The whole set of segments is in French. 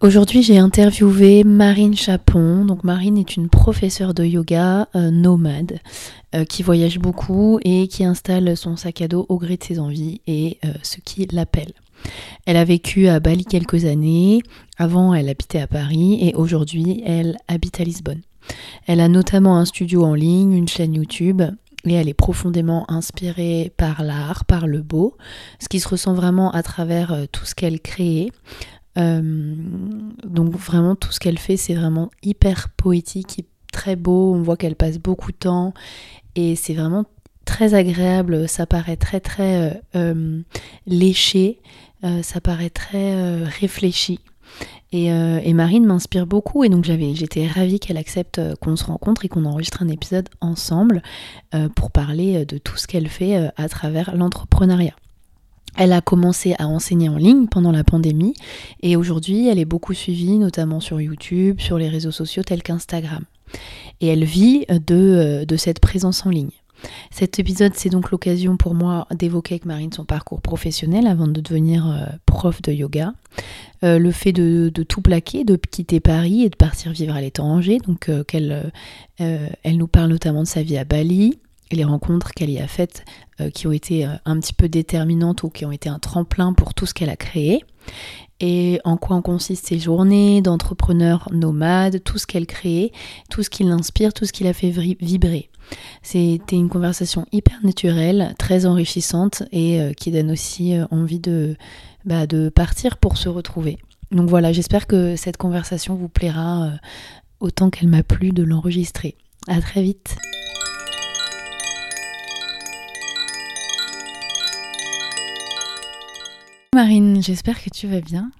Aujourd'hui, j'ai interviewé Marine Chapon. Donc, Marine est une professeure de yoga euh, nomade euh, qui voyage beaucoup et qui installe son sac à dos au gré de ses envies et euh, ce qui l'appelle. Elle a vécu à Bali quelques années. Avant, elle habitait à Paris et aujourd'hui, elle habite à Lisbonne. Elle a notamment un studio en ligne, une chaîne YouTube et elle est profondément inspirée par l'art, par le beau, ce qui se ressent vraiment à travers tout ce qu'elle crée. Euh, donc vraiment tout ce qu'elle fait c'est vraiment hyper poétique, très beau, on voit qu'elle passe beaucoup de temps et c'est vraiment très agréable, ça paraît très très euh, euh, léché, ça paraît très réfléchi. Et, Marine m'inspire beaucoup et donc j'avais, j'étais ravie qu'elle accepte qu'on se rencontre et qu'on enregistre un épisode ensemble pour parler de tout ce qu'elle fait à travers l'entrepreneuriat. Elle a commencé à enseigner en ligne pendant la pandémie et aujourd'hui elle est beaucoup suivie notamment sur YouTube, sur les réseaux sociaux tels qu'Instagram. Et elle vit de, euh, cette présence en ligne. Cet épisode, c'est donc l'occasion pour moi d'évoquer avec Marine son parcours professionnel avant de devenir euh, prof de yoga. Euh, le fait de, tout plaquer, de quitter Paris et de partir vivre à l'étranger. Donc, elle nous parle notamment de sa vie à Bali, les rencontres qu'elle y a faites euh, qui ont été euh, un petit peu déterminantes ou qui ont été un tremplin pour tout ce qu'elle a créé et en quoi en consistent ses journées d'entrepreneur nomade, tout ce qu'elle crée, tout ce qui l'inspire, tout ce qui la fait vibrer. C'était une conversation hyper naturelle, très enrichissante et euh, qui donne aussi envie de, bah, de partir pour se retrouver. Donc voilà, j'espère que cette conversation vous plaira autant qu'elle m'a plu de l'enregistrer. À très vite. Marine, j'espère que tu vas bien.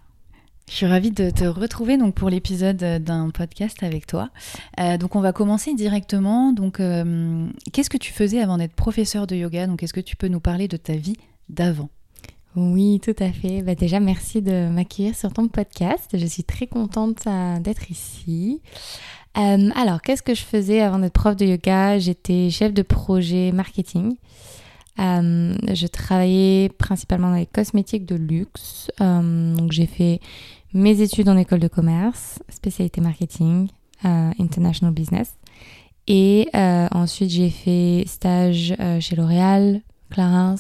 Je suis ravie de te retrouver donc pour l'épisode d'un podcast avec toi. Euh, donc on va commencer directement. Donc euh, qu'est-ce que tu faisais avant d'être professeur de yoga? Donc est-ce que tu peux nous parler de ta vie d'avant? Oui, tout à fait. Bah, déjà merci de m'accueillir sur ton podcast. Je suis très contente euh, d'être ici. alors qu'est-ce que je faisais avant d'être prof de yoga? J'étais chef de projet marketing. Euh, je travaillais principalement dans les cosmétiques de luxe. Euh, donc j'ai fait mes études en école de commerce, spécialité marketing, euh, international business. Et ensuite j'ai fait stage chez L'Oréal, Clarins,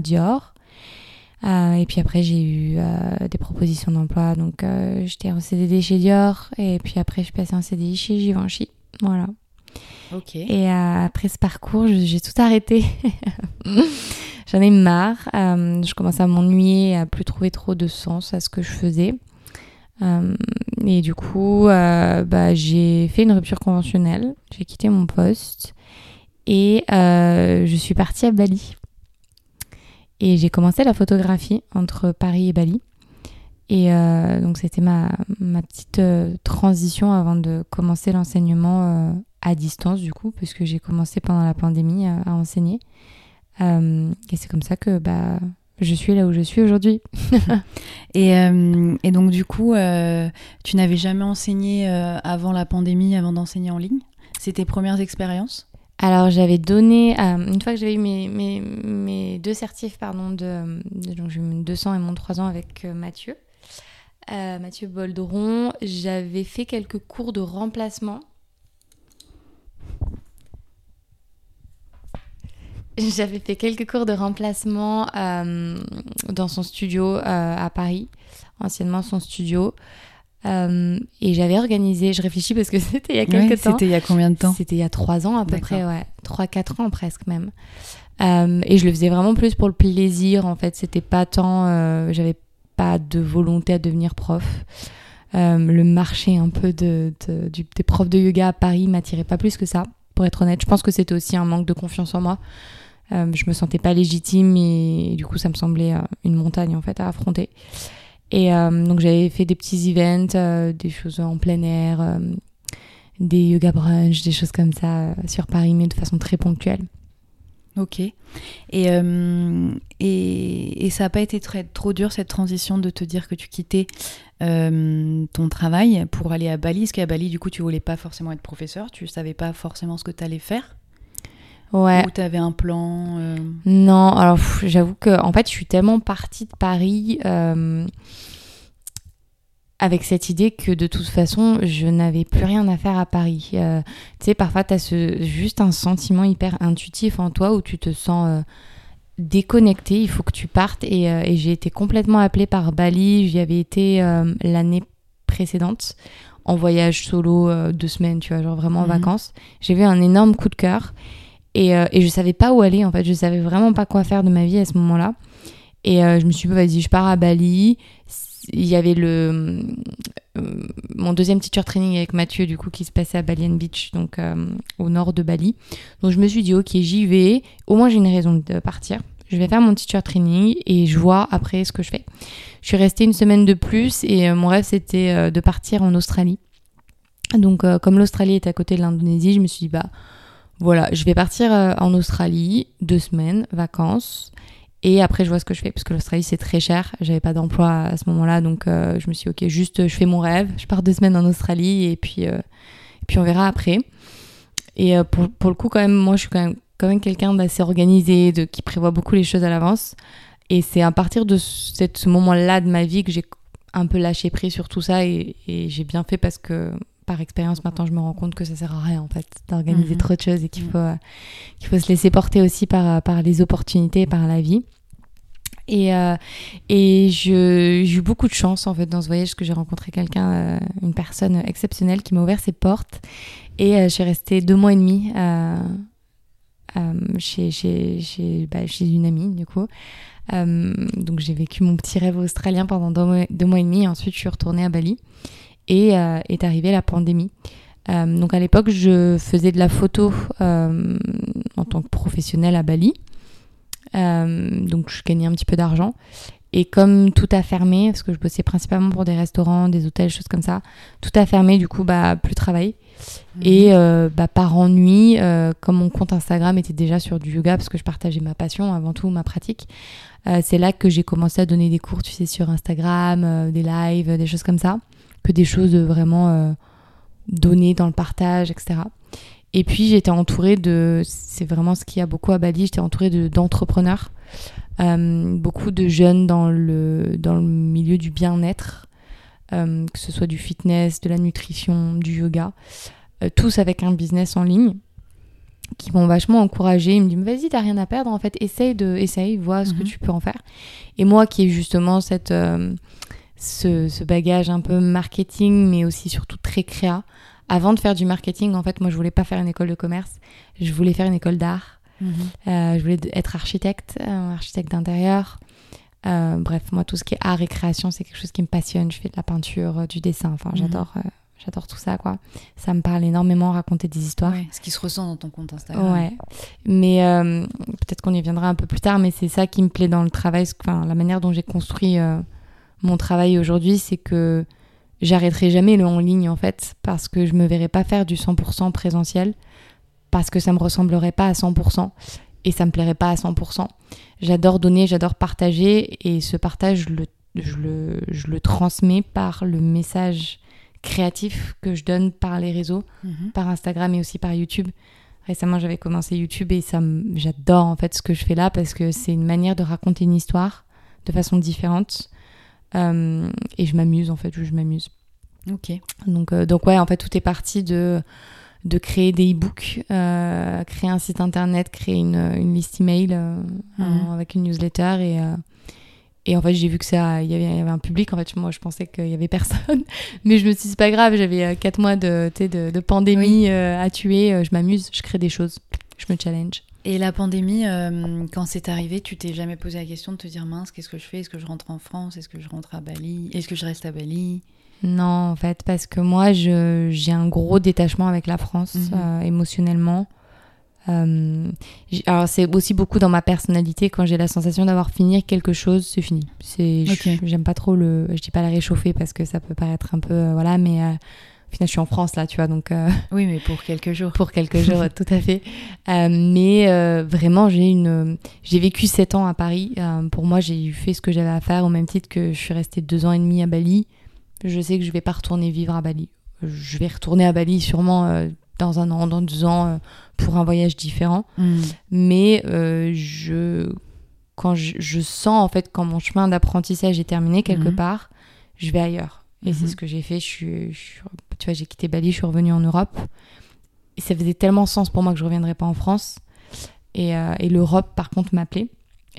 Dior. et puis après j'ai eu des propositions d'emploi. Donc j'étais en CDD chez Dior et puis après je suis passée en CDI chez Givenchy. Voilà. Et euh, après ce parcours, j'ai tout arrêté. J'en ai marre. Euh, je commençais à m'ennuyer, à plus trouver trop de sens à ce que je faisais. Euh, et du coup, bah, j'ai fait une rupture conventionnelle. J'ai quitté mon poste et je suis partie à Bali. Et j'ai commencé la photographie entre Paris et Bali. Et donc c'était ma, ma petite transition avant de commencer l'enseignement à distance du coup, puisque j'ai commencé pendant la pandémie à, enseigner. Euh, et c'est comme ça que bah, je suis là où je suis aujourd'hui. et, euh, et, donc du coup, euh, tu n'avais jamais enseigné avant la pandémie, avant d'enseigner en ligne? C'est tes premières expériences? Alors j'avais donné, une fois que j'avais eu mes, mes, mes, deux certifs, pardon, de, donc j'ai eu mon 200 et mon 3 ans avec Mathieu, Mathieu Boldron, j'avais fait quelques cours de remplacement J'avais fait quelques cours de remplacement euh, dans son studio euh, à Paris, anciennement son studio. Euh, et j'avais organisé, je réfléchis parce que c'était il y a quelques temps. C'était il y a combien de temps C'était il y a trois ans à peu près, ouais. Trois, quatre ans presque même. Et je le faisais vraiment plus pour le plaisir, en fait. C'était pas tant. J'avais pas de volonté à devenir prof. le marché un peu de, du, des profs de yoga à Paris m'attirait pas plus que ça, pour être honnête. Je pense que c'était aussi un manque de confiance en moi. Je me sentais pas légitime et, du coup, ça me semblait une montagne en fait à affronter. Et euh, donc j'avais fait des petits events, euh, des choses en plein air, euh, des yoga brunch, des choses comme ça sur Paris, mais de façon très ponctuelle. Ok. Et, et, ça n'a pas été trop dur cette transition de te dire que tu quittais ton travail pour aller à Bali? Parce qu'à Bali, du coup, tu voulais pas forcément être professeur, tu savais pas forcément ce que tu allais faire Ouais. Ou tu avais un plan euh Non, alors j'avoue que en fait, je suis tellement partie de Paris euh, avec cette idée que de toute façon, je n'avais plus rien à faire à Paris. Euh, tu sais, parfois, tu as ce, juste un sentiment hyper intuitif en toi où tu te sens déconnecté, il faut que tu partes. Et, et j'ai été complètement appelée par Bali. J'y avais été l'année précédente en voyage solo deux semaines, tu vois, genre vraiment en Mhm. vacances. J'ai eu un énorme coup de cœur. Et, euh, et je savais pas où aller en fait, je savais vraiment pas quoi faire de ma vie à ce moment-là. Et euh, je me suis dit, vas-y, je pars à Bali. Il y avait le euh, mon deuxième teacher training avec Mathieu du coup qui se passait à Bali and Beach, donc euh, au nord de Bali. Donc je me suis dit, ok, j'y vais. Au moins j'ai une raison de partir. Je vais faire mon teacher training et je vois après ce que je fais. Je suis restée une semaine de plus et mon rêve c'était de partir en Australie. Donc comme l'Australie est à côté de l'Indonésie, je me suis dit, bah voilà, je vais partir euh, en Australie, deux semaines, vacances, et après je vois ce que je fais, parce que l'Australie c'est très cher, j'avais pas d'emploi à ce moment-là, donc euh, je me suis dit, ok, juste je fais mon rêve, je pars deux semaines en Australie, et puis, euh, et puis on verra après. Et pour, pour le coup, quand même, moi je suis quand même, quand même quelqu'un d'assez organisé, de, qui prévoit beaucoup les choses à l'avance, et c'est à partir de ce moment-là de ma vie que j'ai un peu lâché prise sur tout ça, et j'ai bien fait parce que par expérience, maintenant, je me rends compte que ça sert à rien, en fait, d'organiser Mhm. trop de choses et qu'il Mhm. faut, euh, qu'il faut se laisser porter aussi par, par les opportunités, par la vie. Et, euh, et j'ai eu beaucoup de chance, en fait, dans ce voyage, parce que j'ai rencontré quelqu'un, euh, une personne exceptionnelle qui m'a ouvert ses portes. Et euh, je suis restée deux mois et demi euh, euh, chez, chez, chez, bah, chez une amie, du coup. Euh, donc j'ai vécu mon petit rêve australien pendant deux mois, deux mois et demi. Et ensuite, je suis retournée à Bali et euh, est arrivée la pandémie. Euh, donc à l'époque, je faisais de la photo euh, en tant que professionnelle à Bali. Donc je gagnais un petit peu d'argent. Et comme tout a fermé, parce que je bossais principalement pour des restaurants, des hôtels, choses comme ça, tout a fermé, du coup, bah, plus de travail. Mhm. Et euh, bah, par ennui, euh, comme mon compte Instagram était déjà sur du yoga, parce que je partageais ma passion, avant tout ma pratique, euh, c'est là que j'ai commencé à donner des cours, tu sais, sur Instagram, des lives, des choses comme ça, que des choses vraiment euh, données dans le partage, etc. Et puis j'étais entourée de, c'est vraiment ce qu'il y a beaucoup à Bali, j'étais entourée de- d'entrepreneurs, euh, beaucoup de jeunes dans le, dans le milieu du bien-être, euh, que ce soit du fitness, de la nutrition, du yoga, euh, tous avec un business en ligne qui m'ont vachement encouragée. Ils me disent vas-y, t'as rien à perdre en fait, essaye de, essaye, vois ce que Mhm. tu peux en faire. Et moi qui ai justement cette, ce, ce bagage un peu marketing, mais aussi surtout très créa. Avant de faire du marketing, en fait, moi je voulais pas faire une école de commerce, je voulais faire une école d'art. Mhm. Euh, je voulais être architecte, euh, architecte d'intérieur. Euh, bref, moi, tout ce qui est art et création, c'est quelque chose qui me passionne. Je fais de la peinture, du dessin. Enfin, Mhm. j'adore, j'adore tout ça, quoi. Ça me parle énormément, raconter des histoires. Ouais, ce qui se ressent dans ton compte Instagram. Ouais. Mais peut-être qu'on y viendra un peu plus tard, mais c'est ça qui me plaît dans le travail. Enfin, la manière dont j'ai construit mon travail aujourd'hui, c'est que j'arrêterai jamais le en ligne, en fait, parce que je me verrai pas faire du 100% présentiel, parce que ça me ressemblerait pas à 100%, et ça me plairait pas à 100%. J'adore donner, j'adore partager, et ce partage, je le, je le, je le transmets par le message créatif que je donne par les réseaux Mhm. par Instagram et aussi par YouTube. Récemment, j'avais commencé YouTube et ça, j'adore en fait ce que je fais là parce que c'est une manière de raconter une histoire de façon différente Euh, et je m'amuse en fait, je m'amuse. Ok. Donc, euh, donc ouais, en fait, tout est parti de de créer des e-books, euh, créer un site internet, créer une, une liste email un- avec une newsletter et Et en fait, j'ai vu que ça, il y avait, il y avait un public. En fait, moi, je pensais qu'il y avait personne, mais je me suis dit c'est pas grave. J'avais quatre mois de, de, de pandémie euh, à tuer. je m'amuse, je crée des choses, je me challenge. Et la pandémie, euh, quand c'est arrivé, tu t'es jamais posé la question de te dire mince, qu'est-ce que je fais? Est-ce que je rentre en France? Est-ce que je rentre à Bali? Est-ce que je reste à Bali? Non, en fait, parce que moi, j'ai un gros détachement avec la France Mhm. euh, émotionnellement. Euh, alors, c'est aussi beaucoup dans ma personnalité. Quand j'ai la sensation d'avoir fini quelque chose, c'est fini. C'est, j'aime pas trop le. Je dis pas la réchauffer parce que ça peut paraître un peu. voilà, mais euh, au final, je suis en France là, tu vois, donc. euh, Oui, mais pour quelques jours. pour quelques jours, tout à fait. Euh, mais euh, vraiment, j'ai une, j'ai vécu sept ans à Paris. Pour moi, j'ai fait ce que j'avais à faire au même titre que je suis restée deux ans et demi à Bali. Je sais que je vais pas retourner vivre à Bali. Je vais retourner à Bali sûrement dans un an, dans deux ans, pour un voyage différent. Hmm. Mais je, quand je, je sens en fait quand mon chemin d'apprentissage est terminé quelque Mhm. part, je vais ailleurs. Et c'est Mhm. ce que j'ai fait. Je suis, je suis- tu vois, j'ai quitté Bali, je suis revenue en Europe. Et ça faisait tellement sens pour moi que je reviendrais pas en France. Et, euh, et l'Europe, par contre, m'appelait.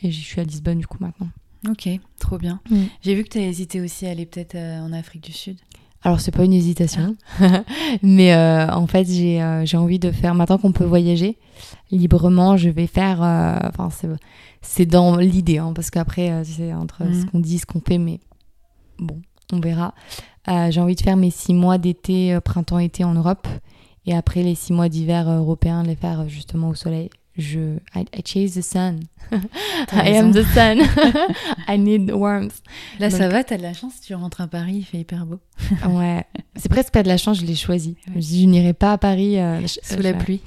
Et je suis à Lisbonne du coup maintenant. Ok, trop bien. Mm. J'ai vu que tu as hésité aussi à aller peut-être euh, en Afrique du Sud. Alors c'est pas une hésitation, mais euh, en fait j'ai envie de faire maintenant qu'on peut voyager librement, je vais faire. Enfin c'est c'est dans l'idée, hein, parce qu'après c'est entre Mhm. ce qu'on dit, ce qu'on fait, mais bon, on verra. Euh, j'ai envie de faire mes six mois d'été, euh, printemps-été en Europe, et après les six mois d'hiver euh, européens, les faire justement au soleil. Je I, I chase the sun. I am the sun. I need warmth. Là, ça va, t'as de la chance, tu rentres à Paris, il fait hyper beau. Ouais, c'est presque pas de la chance, je l'ai choisi. Ouais. Je n'irai pas à Paris euh, Sous la pluie.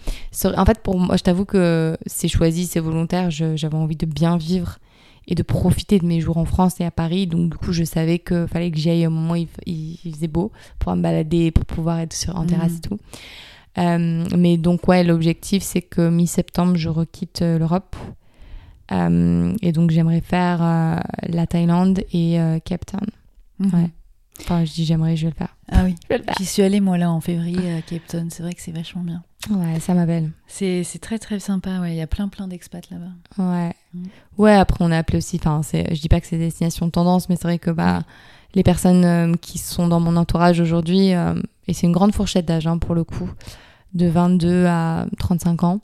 En fait, pour moi, je t'avoue que c'est choisi, c'est volontaire. J'avais envie de bien vivre et de profiter de mes jours en France et à Paris. Donc, du coup, je savais qu'il fallait que j'y aille au moment où il, il- il faisait beau pour me balader, pour pouvoir être sur, en Mhm. terrasse et tout. Euh, mais donc, ouais, l'objectif, c'est que mi-septembre, je requitte euh, l'Europe. Euh, et donc, j'aimerais faire la Thaïlande et Cape Town. Mhm. Ouais. Enfin, je dis j'aimerais, je vais le faire. Ah oui. J'y suis allée moi là en février à Cape Town, c'est vrai que c'est vachement bien. Ouais, ça m'appelle. C'est très très sympa, ouais. Il y a plein plein d'expats là-bas. Ouais. Mm. Ouais, après on a appelé aussi, enfin, je dis pas que c'est destination tendance, mais c'est vrai que bah, les personnes euh, qui sont dans mon entourage aujourd'hui, euh, et c'est une grande fourchette d'âge hein, pour le coup, de 22 à 35 ans,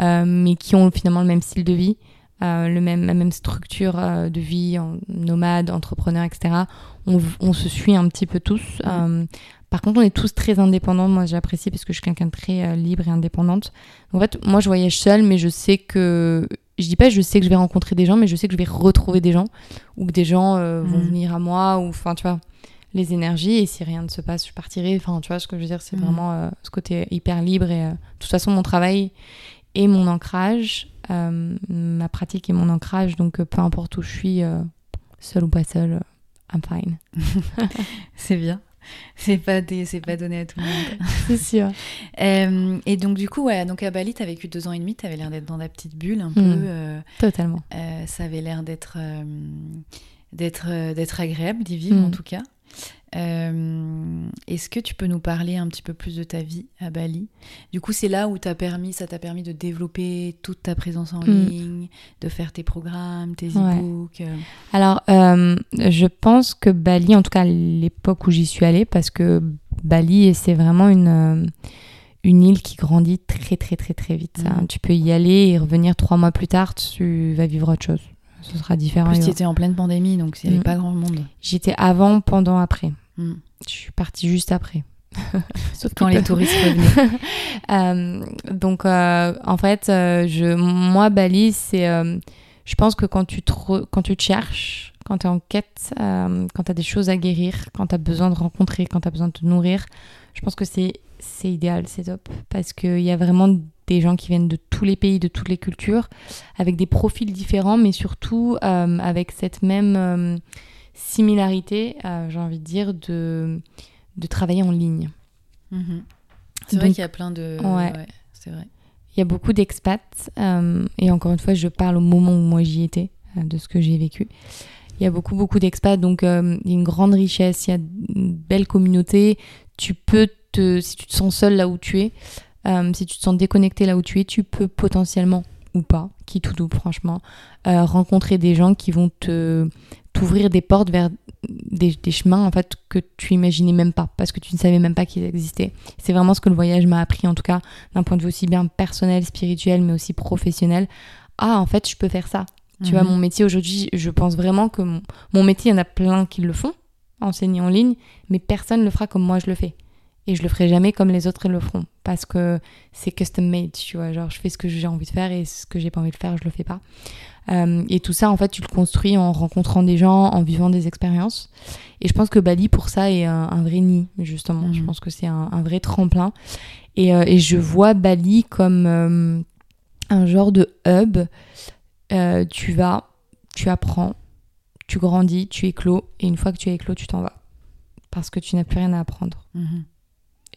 euh, mais qui ont finalement le même style de vie, euh, le même, la même structure euh, de vie, en nomade, entrepreneur, etc. On, on se suit un petit peu tous. Euh, par contre, on est tous très indépendants. Moi, j'apprécie parce que je suis quelqu'un de très libre et indépendante. En fait, moi, je voyage seule, mais je sais que. Je dis pas, je sais que je vais rencontrer des gens, mais je sais que je vais retrouver des gens ou que des gens vont Mhm. venir à moi ou, enfin, tu vois, les énergies. Et si rien ne se passe, je partirai. Enfin, tu vois, ce que je veux dire, c'est Mhm. vraiment ce côté hyper libre. Et de toute façon, mon travail et mon ancrage, euh, ma pratique et mon ancrage. Donc, euh, peu importe où je suis, euh, seule ou pas seule, I'm fine. C'est bien. C'est pas des- c'est pas donné à tout le monde. C'est sûr. Euh, et donc du coup, ouais, donc à Bali, t'as vécu deux ans et demi, t'avais l'air d'être dans ta petite bulle un peu. Mm. euh, Totalement. euh, ça avait l'air d'être d'être d'être agréable d'y vivre Mm. en tout cas. Euh, Est-ce que tu peux nous parler un petit peu plus de ta vie à Bali? Du coup, c'est là où t'as permis, ça t'a permis de développer toute ta présence en Mm. ligne, de faire tes programmes, tes Ouais. e-books. euh. Alors, euh, je pense que Bali, en tout cas l'époque où j'y suis allée, parce que Bali, c'est vraiment une, une île qui grandit très très très très vite. Mhm. hein. Tu peux y aller et revenir trois mois plus tard, tu vas vivre autre chose. Ce sera En différent. plus, Il y tu étais en pleine pandémie, donc il n'y avait Mm. pas grand monde. J'étais avant, pendant, après. Mm. Je suis partie juste après. Sauf Quand les touristes revenaient. Euh, donc, euh, en fait, euh, je, moi, Bali, c'est. je pense que quand tu te, re- quand tu te cherches, quand tu es en quête, quand tu as des choses à guérir, quand tu as besoin de rencontrer, quand tu as besoin de te nourrir, je pense que c'est idéal, c'est top. Parce qu'il y a vraiment des gens qui viennent de tous les pays, de toutes les cultures, avec des profils différents, mais surtout euh, avec cette même euh, similarité, euh, j'ai envie de dire, de, de travailler en ligne. Mhm. C'est vrai qu'il y a plein de. Ouais. c'est vrai. Il y a beaucoup d'expats, et encore une fois, je parle au moment où moi j'y étais, de ce que j'ai vécu. Il y a beaucoup, beaucoup d'expats, donc il y a une grande richesse, il y a une belle communauté. Tu peux te, si tu te sens seul là où tu es, euh, si tu te sens déconnecté là où tu es, tu peux potentiellement ou pas, qui tout double franchement, euh, rencontrer des gens qui vont te t'ouvrir des portes vers des, des, chemins en fait que tu imaginais même pas parce que tu ne savais même pas qu'ils existaient. C'est vraiment ce que le voyage m'a appris en tout cas d'un point de vue aussi bien personnel, spirituel mais aussi professionnel. Ah en fait je peux faire ça. Tu vois Mhm. mon métier aujourd'hui, je pense vraiment que mon, mon métier, il y en a plein qui le font, enseigner en ligne, mais personne le fera comme moi je le fais. Et je le ferai jamais comme les autres le feront parce que c'est custom made, tu vois. Genre, je fais ce que j'ai envie de faire et ce que j'ai pas envie de faire, je le fais pas. Euh, et tout ça, en fait, tu le construis en rencontrant des gens, en vivant des expériences. Et je pense que Bali, pour ça, est un, un vrai nid, justement. Je Mhm. pense que c'est un, un vrai tremplin. Et, euh, et je vois Bali comme euh, un genre de hub. Tu vas, tu apprends, tu grandis, tu éclos. Et une fois que tu es éclos, tu t'en vas. Parce que tu n'as plus rien à apprendre. Mhm.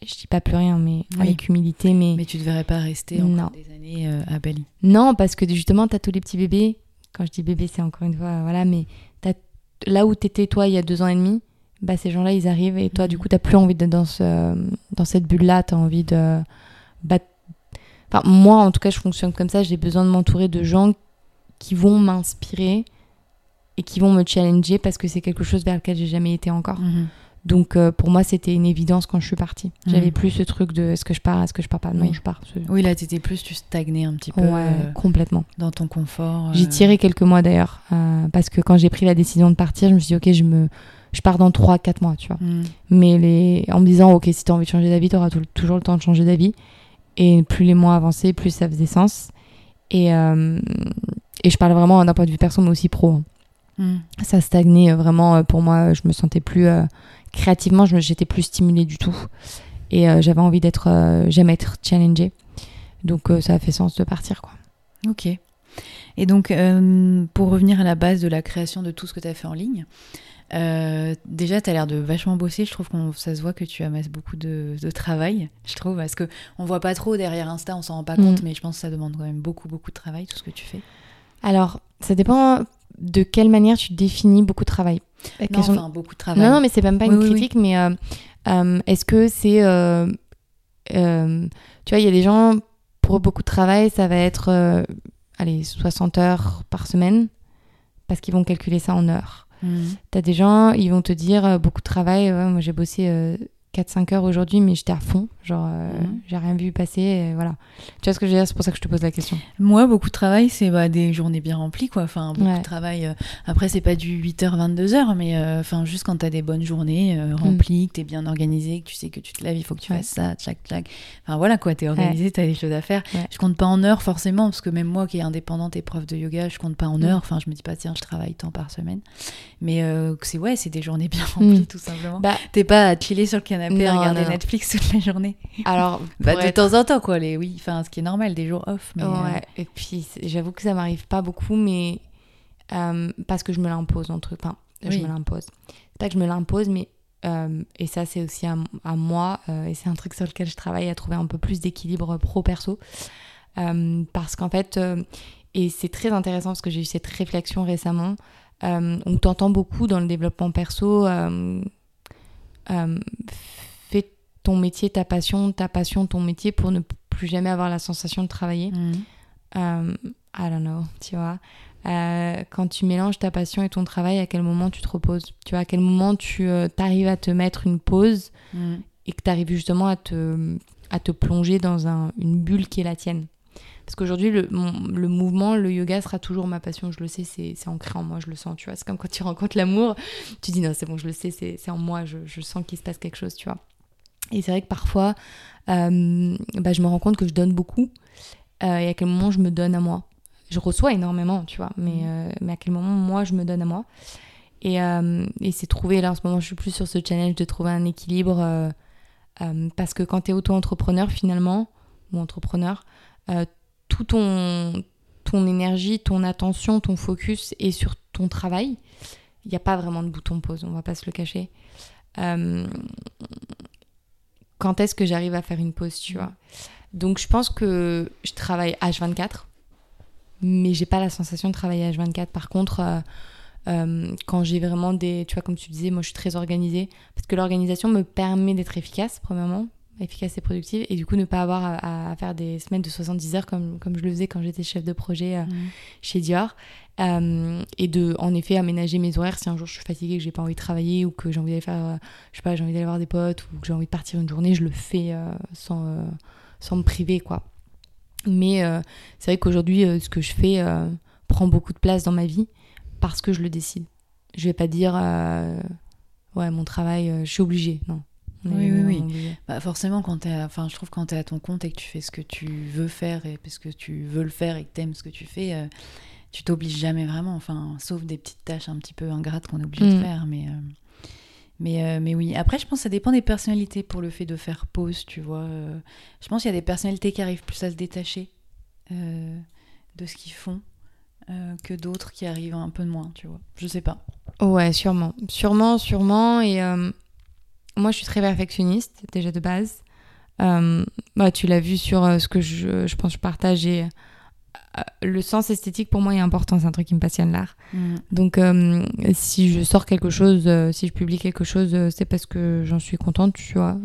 Je dis pas plus rien, mais Oui. avec humilité. Mais, Mais tu ne devrais pas rester Non. encore des années euh, à Bali. non, parce que justement, tu as tous les petits bébés. Quand je dis bébé, c'est encore une fois, voilà, mais t'as- là où tu étais, toi, il y a deux ans et demi, bah, ces gens-là, ils arrivent et toi, du Mhm. coup, tu plus envie d'être dans, ce, dans cette bulle-là. Tu as envie de. bah, Enfin, moi, en tout cas, je fonctionne comme ça. J'ai besoin de m'entourer de gens qui vont m'inspirer et qui vont me challenger parce que c'est quelque chose vers lequel j'ai jamais été encore. Mhm. Donc, euh, pour moi, c'était une évidence quand je suis partie. J'avais Mhm. plus ce truc de est-ce que je pars, est-ce que je pars pas? Non, Oui. je pars. Oui, là, t'étais plus, tu stagnais un petit peu Ouais, euh, complètement. dans ton confort. Euh, tirais quelques mois d'ailleurs. euh, parce que quand j'ai pris la décision de partir, je me suis dit, ok, je, me... je pars dans 3-4 mois, tu vois. mhm. Mais les... en me disant, ok, si tu as envie de changer d'avis, tu auras toujours le temps de changer d'avis. Et plus les mois avançaient, plus ça faisait sens. Et, et je parle vraiment d'un point de vue perso, mais aussi pro. hein. Mhm. Ça stagnait vraiment pour moi. Je me sentais plus. Créativement, j'étais plus stimulée du tout. Et euh, j'avais envie d'être. euh, J'aime être challengée. Donc euh, ça a fait sens de partir, quoi. Ok. Et donc, euh, pour revenir à la base de la création de tout ce que tu as fait en ligne, déjà, tu as l'air de vachement bosser. Je trouve que ça se voit que tu amasses beaucoup de, de travail, je trouve, parce que on voit pas trop derrière Insta, on s'en rend pas Mm. compte, mais je pense que ça demande quand même beaucoup, beaucoup de travail, tout ce que tu fais. Alors, ça dépend de quelle manière tu définis beaucoup de travail. Non, question- enfin, beaucoup de travail. non, non, mais c'est même pas Oui, une oui, oui. critique, mais euh, euh, est-ce que c'est. euh, tu vois, il y a des gens, pour beaucoup de travail, ça va être. allez, 60 heures par semaine, parce qu'ils vont calculer ça en heures. Mhm. T'as des gens, ils vont te dire beaucoup de travail. ouais, moi, j'ai bossé 4-5 heures aujourd'hui, mais j'étais à fond. Genre, euh, Mhm. j'ai rien vu passer. et voilà. Tu vois ce que je veux dire? C'est pour ça que je te pose la question. Moi, beaucoup de travail, c'est bah, des journées bien remplies, quoi. Enfin, beaucoup Ouais. de travail. euh, Après, c'est pas du 8h, 22h, mais euh, enfin, juste quand t'as des bonnes journées Mm. euh, remplies, que t'es bien organisé, que tu sais que tu te lèves, il faut que tu Ouais. fasses ça, tchac, tchac. Enfin, voilà, quoi, t'es organisé, t'as des choses à faire. Ouais. Je compte pas en heures, forcément, parce que même moi qui est indépendante et prof de yoga, je compte pas en Mm. heures. Enfin, je me dis pas, tiens, je travaille tant par semaine. Mais c'est ouais, c'est des journées bien remplies, Mm. tout simplement. Bah, T'es pas à chiller sur le canapé à Non, regarder non, non. Netflix toute la journée. alors, Bah, de être- temps en temps, quoi, les oui, enfin, ce qui est normal, des jours off. Mais, euh, Ouais, et puis j'avoue que ça m'arrive pas beaucoup, mais euh, parce que je me l'impose entre enfin, je Oui. me l'impose. C'est pas que je me l'impose, mais euh, et ça c'est aussi à, à moi, euh, et c'est un truc sur lequel je travaille à trouver un peu plus d'équilibre pro-perso. Parce qu'en fait, et c'est très intéressant parce que j'ai eu cette réflexion récemment, on t'entend beaucoup dans le développement perso, fais ton métier ta passion, ta passion ton métier pour ne plus jamais avoir la sensation de travailler. Euh, I don't know, tu vois. Euh, quand tu mélanges ta passion et ton travail, à quel moment tu te reposes? Tu vois, à quel moment tu arrives à te mettre une pause Mhm. et que tu arrives justement à te, à te plonger dans un- une bulle qui est la tienne? Parce qu'aujourd'hui, le, le mouvement, le yoga sera toujours ma passion, je le sais, c'est c'est ancré en moi, je le sens, tu vois. C'est comme quand tu rencontres l'amour, tu dis non, c'est bon, je le sais, c'est c'est en moi, je, je sens qu'il se passe quelque chose, tu vois. Et c'est vrai que parfois, euh, bah, je me rends compte que je donne beaucoup euh, et à quel moment je me donne à moi. Je reçois énormément, tu vois, mais, Mhm. euh, mais à quel moment moi je me donne à moi. Et, et c'est trouver, là en ce moment, je suis plus sur ce challenge de trouver un équilibre parce que quand tu es auto-entrepreneur finalement, ou entrepreneur, ton, ton énergie, ton attention, ton focus est sur ton travail. Il n'y a pas vraiment de bouton pause, on va pas se le cacher. Euh, quand est-ce que j'arrive à faire une pause, tu vois? Donc je pense que je travaille H24, mais j'ai pas la sensation de travailler H24. Par contre, euh, euh, quand j'ai vraiment des... Tu vois, comme tu disais, moi je suis très organisée, parce que l'organisation me permet d'être efficace, premièrement. Efficace et productive et du coup ne pas avoir à, à faire des semaines de 70 heures comme, comme je le faisais quand j'étais chef de projet euh, Mhm. chez Dior. Euh, et de en effet aménager mes horaires. Si un jour je suis fatiguée que j'ai pas envie de travailler ou que j'ai envie d'aller faire euh, je sais pas j'ai envie d'aller voir des potes ou que j'ai envie de partir une journée je le fais sans sans me priver quoi. Mais c'est vrai qu'aujourd'hui ce que je fais prend beaucoup de place dans ma vie parce que je le décide. Je vais pas dire ouais mon travail je suis obligée. Non Oui, oui, vraiment oui. Bah forcément, quand t'es, à- enfin, je trouve quand t'es à ton compte et que tu fais ce que tu veux faire et parce que tu veux le faire et que t'aimes ce que tu fais, euh, tu t'obliges jamais vraiment. Enfin, sauf des petites tâches un petit peu ingrates qu'on est obligé de Mm. faire, mais. euh, Mais, euh, mais oui, après je pense que ça dépend des personnalités pour le fait de faire pause, tu vois. euh, Je pense qu'il y a des personnalités qui arrivent plus à se détacher euh, de ce qu'ils font euh, que d'autres qui arrivent un peu moins, tu vois. Je sais pas. Ouais, sûrement. Sûrement, sûrement. Et euh, moi, je suis très perfectionniste, déjà de base. Euh, bah, tu l'as vu sur euh, ce que je, je pense que je partage. Et, euh, le sens esthétique, pour moi, est important. C'est un truc qui me passionne, l'art. Donc, euh, si je sors quelque chose, si je publie quelque chose, c'est parce que j'en suis contente, tu vois.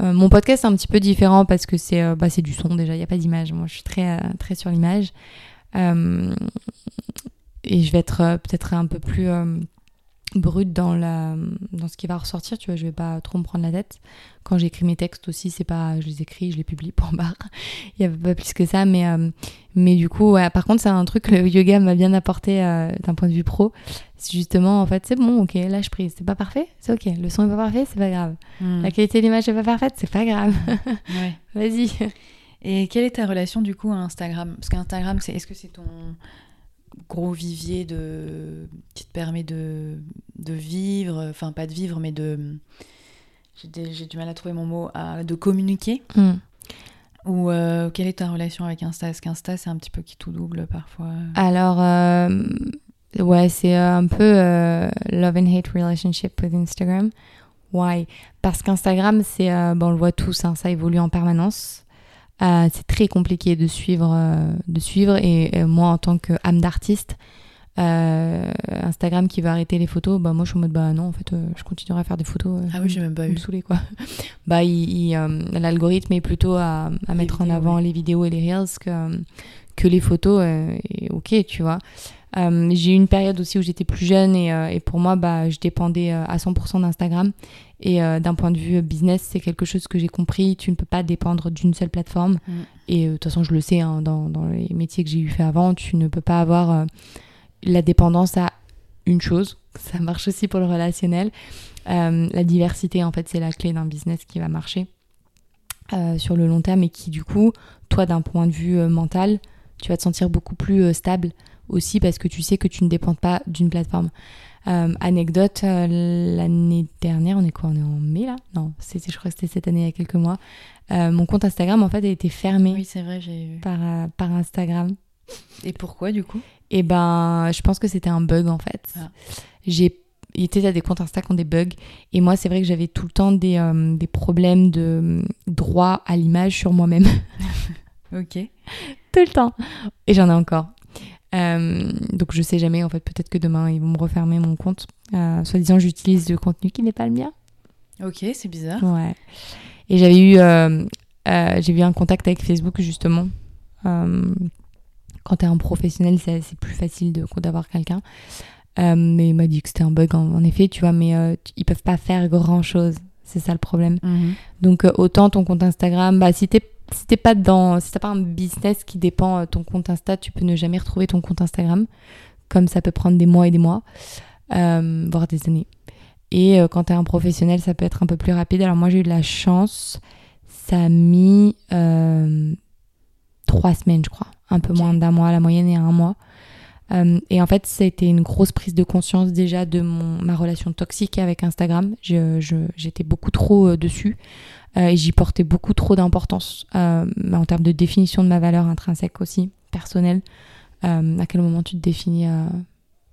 Mon podcast est un petit peu différent parce que c'est bah, du son déjà, il n'y a pas d'image. Moi, je suis très, très sur l'image. Et je vais être peut-être un peu plus brute dans, la, dans ce qui va ressortir, tu vois. Je vais pas trop me prendre la tête. Quand j'écris mes textes aussi, c'est pas je les écris, je les publie, point barre. Il n'y a pas plus que ça, mais, euh, mais du coup, ouais, par contre, c'est un truc que le yoga m'a bien apporté euh, d'un point de vue pro. C'est justement, en fait, c'est bon, ok, lâche prise. C'est pas parfait, c'est ok. Le son est pas parfait, c'est pas grave. Mm. La qualité de l'image est pas parfaite, c'est pas grave. Ouais. Vas-y. Et quelle est ta relation du coup à Instagram? Parce qu'Instagram, c'est est-ce que c'est ton gros vivier de qui te permet de, de vivre, enfin pas de vivre, mais de j'ai du mal à trouver mon mot, à, de communiquer Hmm. Ou euh, quelle est ta relation avec Insta? Est-ce qu'Insta c'est un petit peu qui tout double parfois? Alors, euh, ouais, c'est euh, un peu euh, love and hate relationship with Instagram. Why? Parce qu'Instagram, c'est, bon, on le voit tous, hein, ça évolue en permanence. Euh, c'est très compliqué de suivre, euh, de suivre. Et moi, en tant qu'âme d'artiste, euh, Instagram qui va arrêter les photos, bah moi je suis en mode bah non, en fait, je continuerai à faire des photos. Ah oui, j'ai même pas eu. me saoulez, quoi. bah, l'algorithme est plutôt à, à mettre en avant ouais. les vidéos et les reels que, que les photos. et ok, tu vois. Euh, j'ai eu une période aussi où j'étais plus jeune et, euh, et pour moi, bah, je dépendais euh, à 100% d'Instagram. Et euh, d'un point de vue business, c'est quelque chose que j'ai compris. Tu ne peux pas dépendre d'une seule plateforme. Mm. Et de toute façon, je le sais, hein, dans, dans les métiers que j'ai eu fait avant, tu ne peux pas avoir la dépendance à une chose. Ça marche aussi pour le relationnel. La diversité, en fait, c'est la clé d'un business qui va marcher euh, sur le long terme et qui, du coup, toi, d'un point de vue euh, mental, tu vas te sentir beaucoup plus euh, stable aussi parce que tu sais que tu ne dépends pas d'une plateforme. Euh, anecdote, euh, l'année dernière, on est quoi On est en mai là? Non, c'était, je crois que c'était cette année, il y a quelques mois. Euh, mon compte Instagram, en fait, a été fermé Oui, c'est vrai, j'ai par, par Instagram. Et pourquoi du coup? Et ben, je pense que c'était un bug en fait. Ah. J'ai été à des comptes Insta qui ont des bugs. Et moi, c'est vrai que j'avais tout le temps des, euh, des problèmes de euh, droit à l'image sur moi-même. Ok. tout le temps. Et j'en ai encore. Euh, donc je sais jamais, en fait, peut-être que demain ils vont me refermer mon compte. Euh, Soi-disant, j'utilise du contenu qui n'est pas le mien. Ok, c'est bizarre. Ouais. Et j'avais eu, euh, euh, j'ai eu un contact avec Facebook justement. Quand t'es un professionnel, c'est plus facile de d'avoir quelqu'un. Mais il m'a dit que c'était un bug en, en effet, tu vois, mais ils peuvent pas faire grand chose. C'est ça le problème. Mhm. Donc autant ton compte Instagram, bah si t'es si t'es pas dans, si t'as pas un business qui dépend de ton compte Insta, tu peux ne jamais retrouver ton compte Instagram, comme ça peut prendre des mois et des mois, euh, voire des années. Et euh, quand t'es un professionnel, ça peut être un peu plus rapide. Alors moi j'ai eu de la chance, ça a mis euh, trois semaines, je crois, un peu moins d'un mois, la moyenne est un mois. Euh, et en fait, ça a été une grosse prise de conscience déjà de mon, ma relation toxique avec Instagram. Je- je- J'étais beaucoup trop euh, dessus euh, et j'y portais beaucoup trop d'importance euh, en termes de définition de ma valeur intrinsèque aussi, personnelle. Euh, à quel moment tu te définis euh,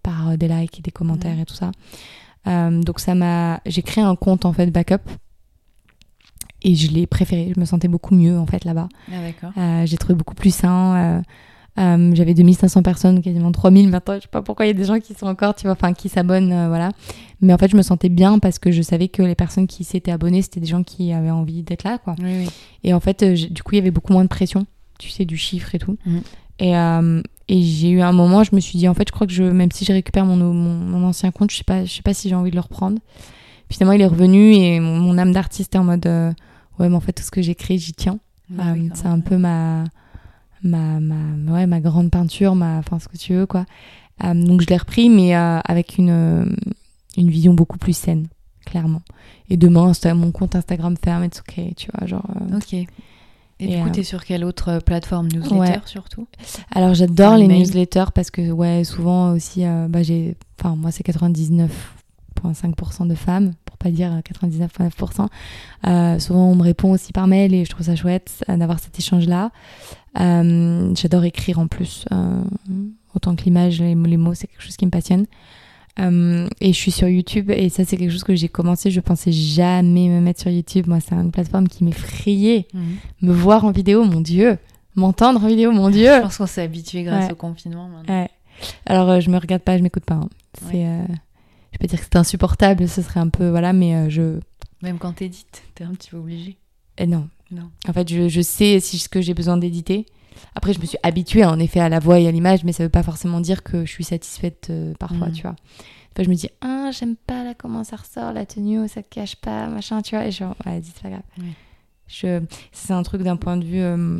par euh, des likes et des commentaires et tout ça. Euh, donc ça m'a, j'ai créé un compte en fait backup et je l'ai préféré. Je me sentais beaucoup mieux en fait là-bas. Ah. Euh, j'ai trouvé beaucoup plus sain. euh, Euh, J'avais 2500 personnes, quasiment 3000 maintenant. Je sais pas pourquoi il y a des gens qui sont encore, tu vois, enfin, qui s'abonnent, euh, voilà. Mais en fait, je me sentais bien parce que je savais que les personnes qui s'étaient abonnées, c'était des gens qui avaient envie d'être là, quoi. Oui, oui. Et en fait, euh, j'ai- du coup, il y avait beaucoup moins de pression, tu sais, du chiffre et tout. Mhm. Et, euh, et j'ai eu un moment, je me suis dit, en fait, je crois que je, même si je récupère mon, mon, mon ancien compte, je sais pas, je sais pas si j'ai envie de le reprendre. Finalement, il est revenu et mon, mon âme d'artiste est en mode, ouais, mais en fait, tout ce que j'écris, j'y tiens. Ah oui, c'est un peu ma, ma, ma, ouais, ma grande peinture, ma, enfin, ce que tu veux, quoi. Euh, donc, je l'ai repris, mais euh, avec une, euh, une vision beaucoup plus saine, clairement. Et demain, mon compte Instagram ferme, it's ok, tu vois, genre. Ok. Et, Et, du coup, euh, t'es sur quelle autre plateforme? Newsletter Ouais. surtout? Alors j'adore les newsletters parce que ouais souvent aussi euh, bah j'ai enfin moi c'est 99,5% de femmes pour pas dire 99,9%. Euh, souvent on me répond aussi par mail et je trouve ça chouette euh, d'avoir cet échange là. j'adore écrire en plus euh, autant que l'image les, les mots c'est quelque chose qui me passionne. Euh, et je suis sur YouTube et ça c'est quelque chose que j'ai commencé je pensais jamais me mettre sur YouTube moi c'est une plateforme qui m'effrayait me voir en vidéo mon dieu m'entendre en vidéo mon dieu Je pense qu'on s'est habitué grâce Ouais. au confinement maintenant. Ouais. Alors, euh, je me regarde pas, je m'écoute pas. hein. C'est, euh, je peux dire que c'est insupportable, ce serait un peu. Voilà, mais euh, je. Même quand t'édites, t'es un petit peu obligé. eh non. Non. En fait, je, je sais si ce que j'ai besoin d'éditer. Après, je me suis habituée en effet à la voix et à l'image, mais ça veut pas forcément dire que je suis satisfaite euh, parfois, Mhm. tu vois. Enfin, je me dis, ah, j'aime pas là comment ça ressort, la tenue, oh, ça cache pas, machin, tu vois. Et je, ouais, c'est pas grave. Oui. Je, c'est un truc d'un point de vue euh,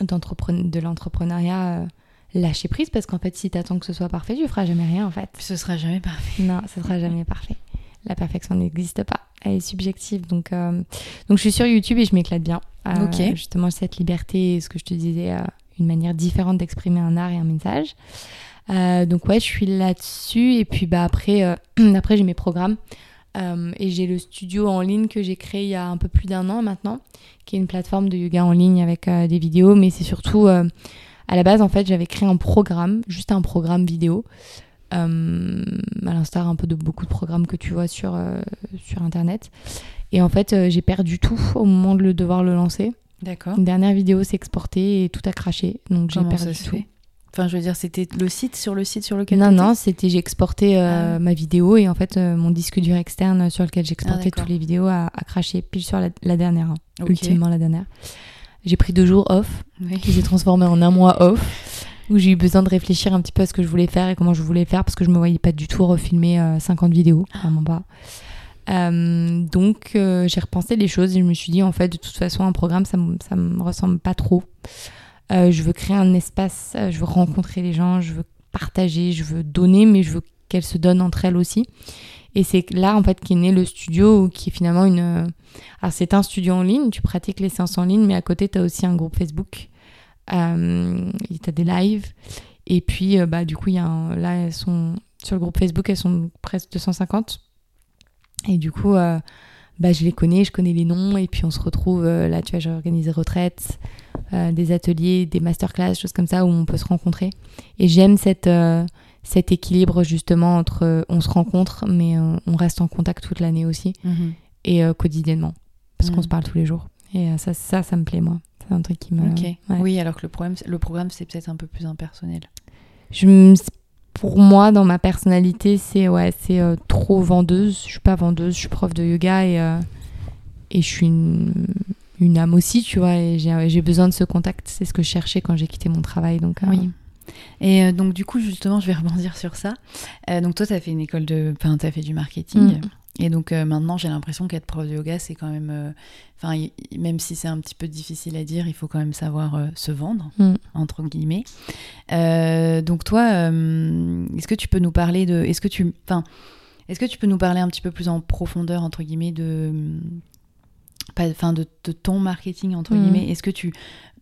de l'entrepreneuriat, euh, lâcher prise, parce qu'en fait, si t'attends que ce soit parfait, tu feras jamais rien, en fait. Ce sera jamais parfait. Non, ce sera jamais parfait. La perfection n'existe pas. Elle est subjective. Donc, euh, donc je suis sur YouTube et je m'éclate bien. Euh, Ok. Justement, cette liberté, ce que je te disais, euh, une manière différente d'exprimer un art et un message. Euh, donc ouais, je suis là-dessus. Et puis bah, après, après j'ai mes programmes. Euh, et j'ai le studio en ligne que j'ai créé il y a un peu plus d'un an maintenant, qui est une plateforme de yoga en ligne avec euh, des vidéos. Mais c'est surtout, euh, à la base, en fait, j'avais créé un programme, juste un programme vidéo. Euh, à l'instar un peu de beaucoup de programmes que tu vois sur, euh, sur Internet. Et en fait, euh, j'ai perdu tout au moment de le devoir le lancer. D'accord. Une dernière vidéo s'est exportée et tout a craché. Donc j'ai perdu ça tout. fait? Enfin, je veux dire, c'était le site sur le site sur lequel Non, non, c'était j'ai exporté euh, Ah. ma vidéo et en fait, euh, mon disque dur externe sur lequel Ah, j'exportais d'accord. toutes les vidéos a, a craché pile sur la, la dernière, hein. Ultimement la dernière. J'ai pris deux jours off, Oui. qui s'est transformé en un mois off, où j'ai eu besoin de réfléchir un petit peu à ce que je voulais faire et comment je voulais faire parce que je me voyais pas du tout refilmer euh, 50 vidéos, vraiment pas. Euh, donc euh, j'ai repensé les choses et je me suis dit en fait de toute façon un programme ça ça me ressemble pas trop. Euh, je veux créer un espace, euh, je veux rencontrer les gens, je veux partager, je veux donner mais je veux qu'elles se donnent entre elles aussi. Et c'est là en fait qu'est né le studio qui est finalement une... euh, Alors c'est un studio en ligne, tu pratiques les séances en ligne mais à côté tu as aussi un groupe Facebook, euh, tu as des lives et puis euh, bah du coup y a là elles sont sur le groupe Facebook elles sont presque 250 et du coup, euh, bah, je les connais, je connais les noms, et puis on se retrouve, là, tu vois, j'organise des retraites, euh, des ateliers, des masterclass, choses comme ça, où on peut se rencontrer. Et j'aime cette, cet équilibre, justement, entre euh, on se rencontre, mais euh, on reste en contact toute l'année aussi, Mhm. et euh, quotidiennement, parce Mhm. qu'on se parle tous les jours. Et ça, ça, ça me plaît, moi. C'est un truc qui me... Ok. ouais. Oui, alors que le, problème, le programme, c'est peut-être un peu plus impersonnel. Je pour moi, dans ma personnalité, c'est ouais, c'est euh, trop vendeuse. Je suis pas vendeuse, je suis prof de yoga et, euh, et je suis une, une âme aussi, tu vois. Et j'ai j'ai besoin de ce contact. C'est ce que je cherchais quand j'ai quitté mon travail. Donc, euh, Oui. Et euh, donc, du coup, justement, je vais rebondir sur ça. Euh, donc, toi, tu as fait une école de. Enfin, tu as fait du marketing. Mm. Et donc, euh, maintenant, j'ai l'impression qu'être prof de yoga, c'est quand même. Enfin, même si c'est un petit peu difficile à dire, il faut quand même savoir euh, se vendre, Mm. entre guillemets. Donc, toi, est-ce que tu peux nous parler de. Est-ce que tu. Enfin. Est-ce que tu peux nous parler un petit peu plus en profondeur, entre guillemets, de. Enfin, de, de ton marketing, entre Mm. guillemets? Est-ce que tu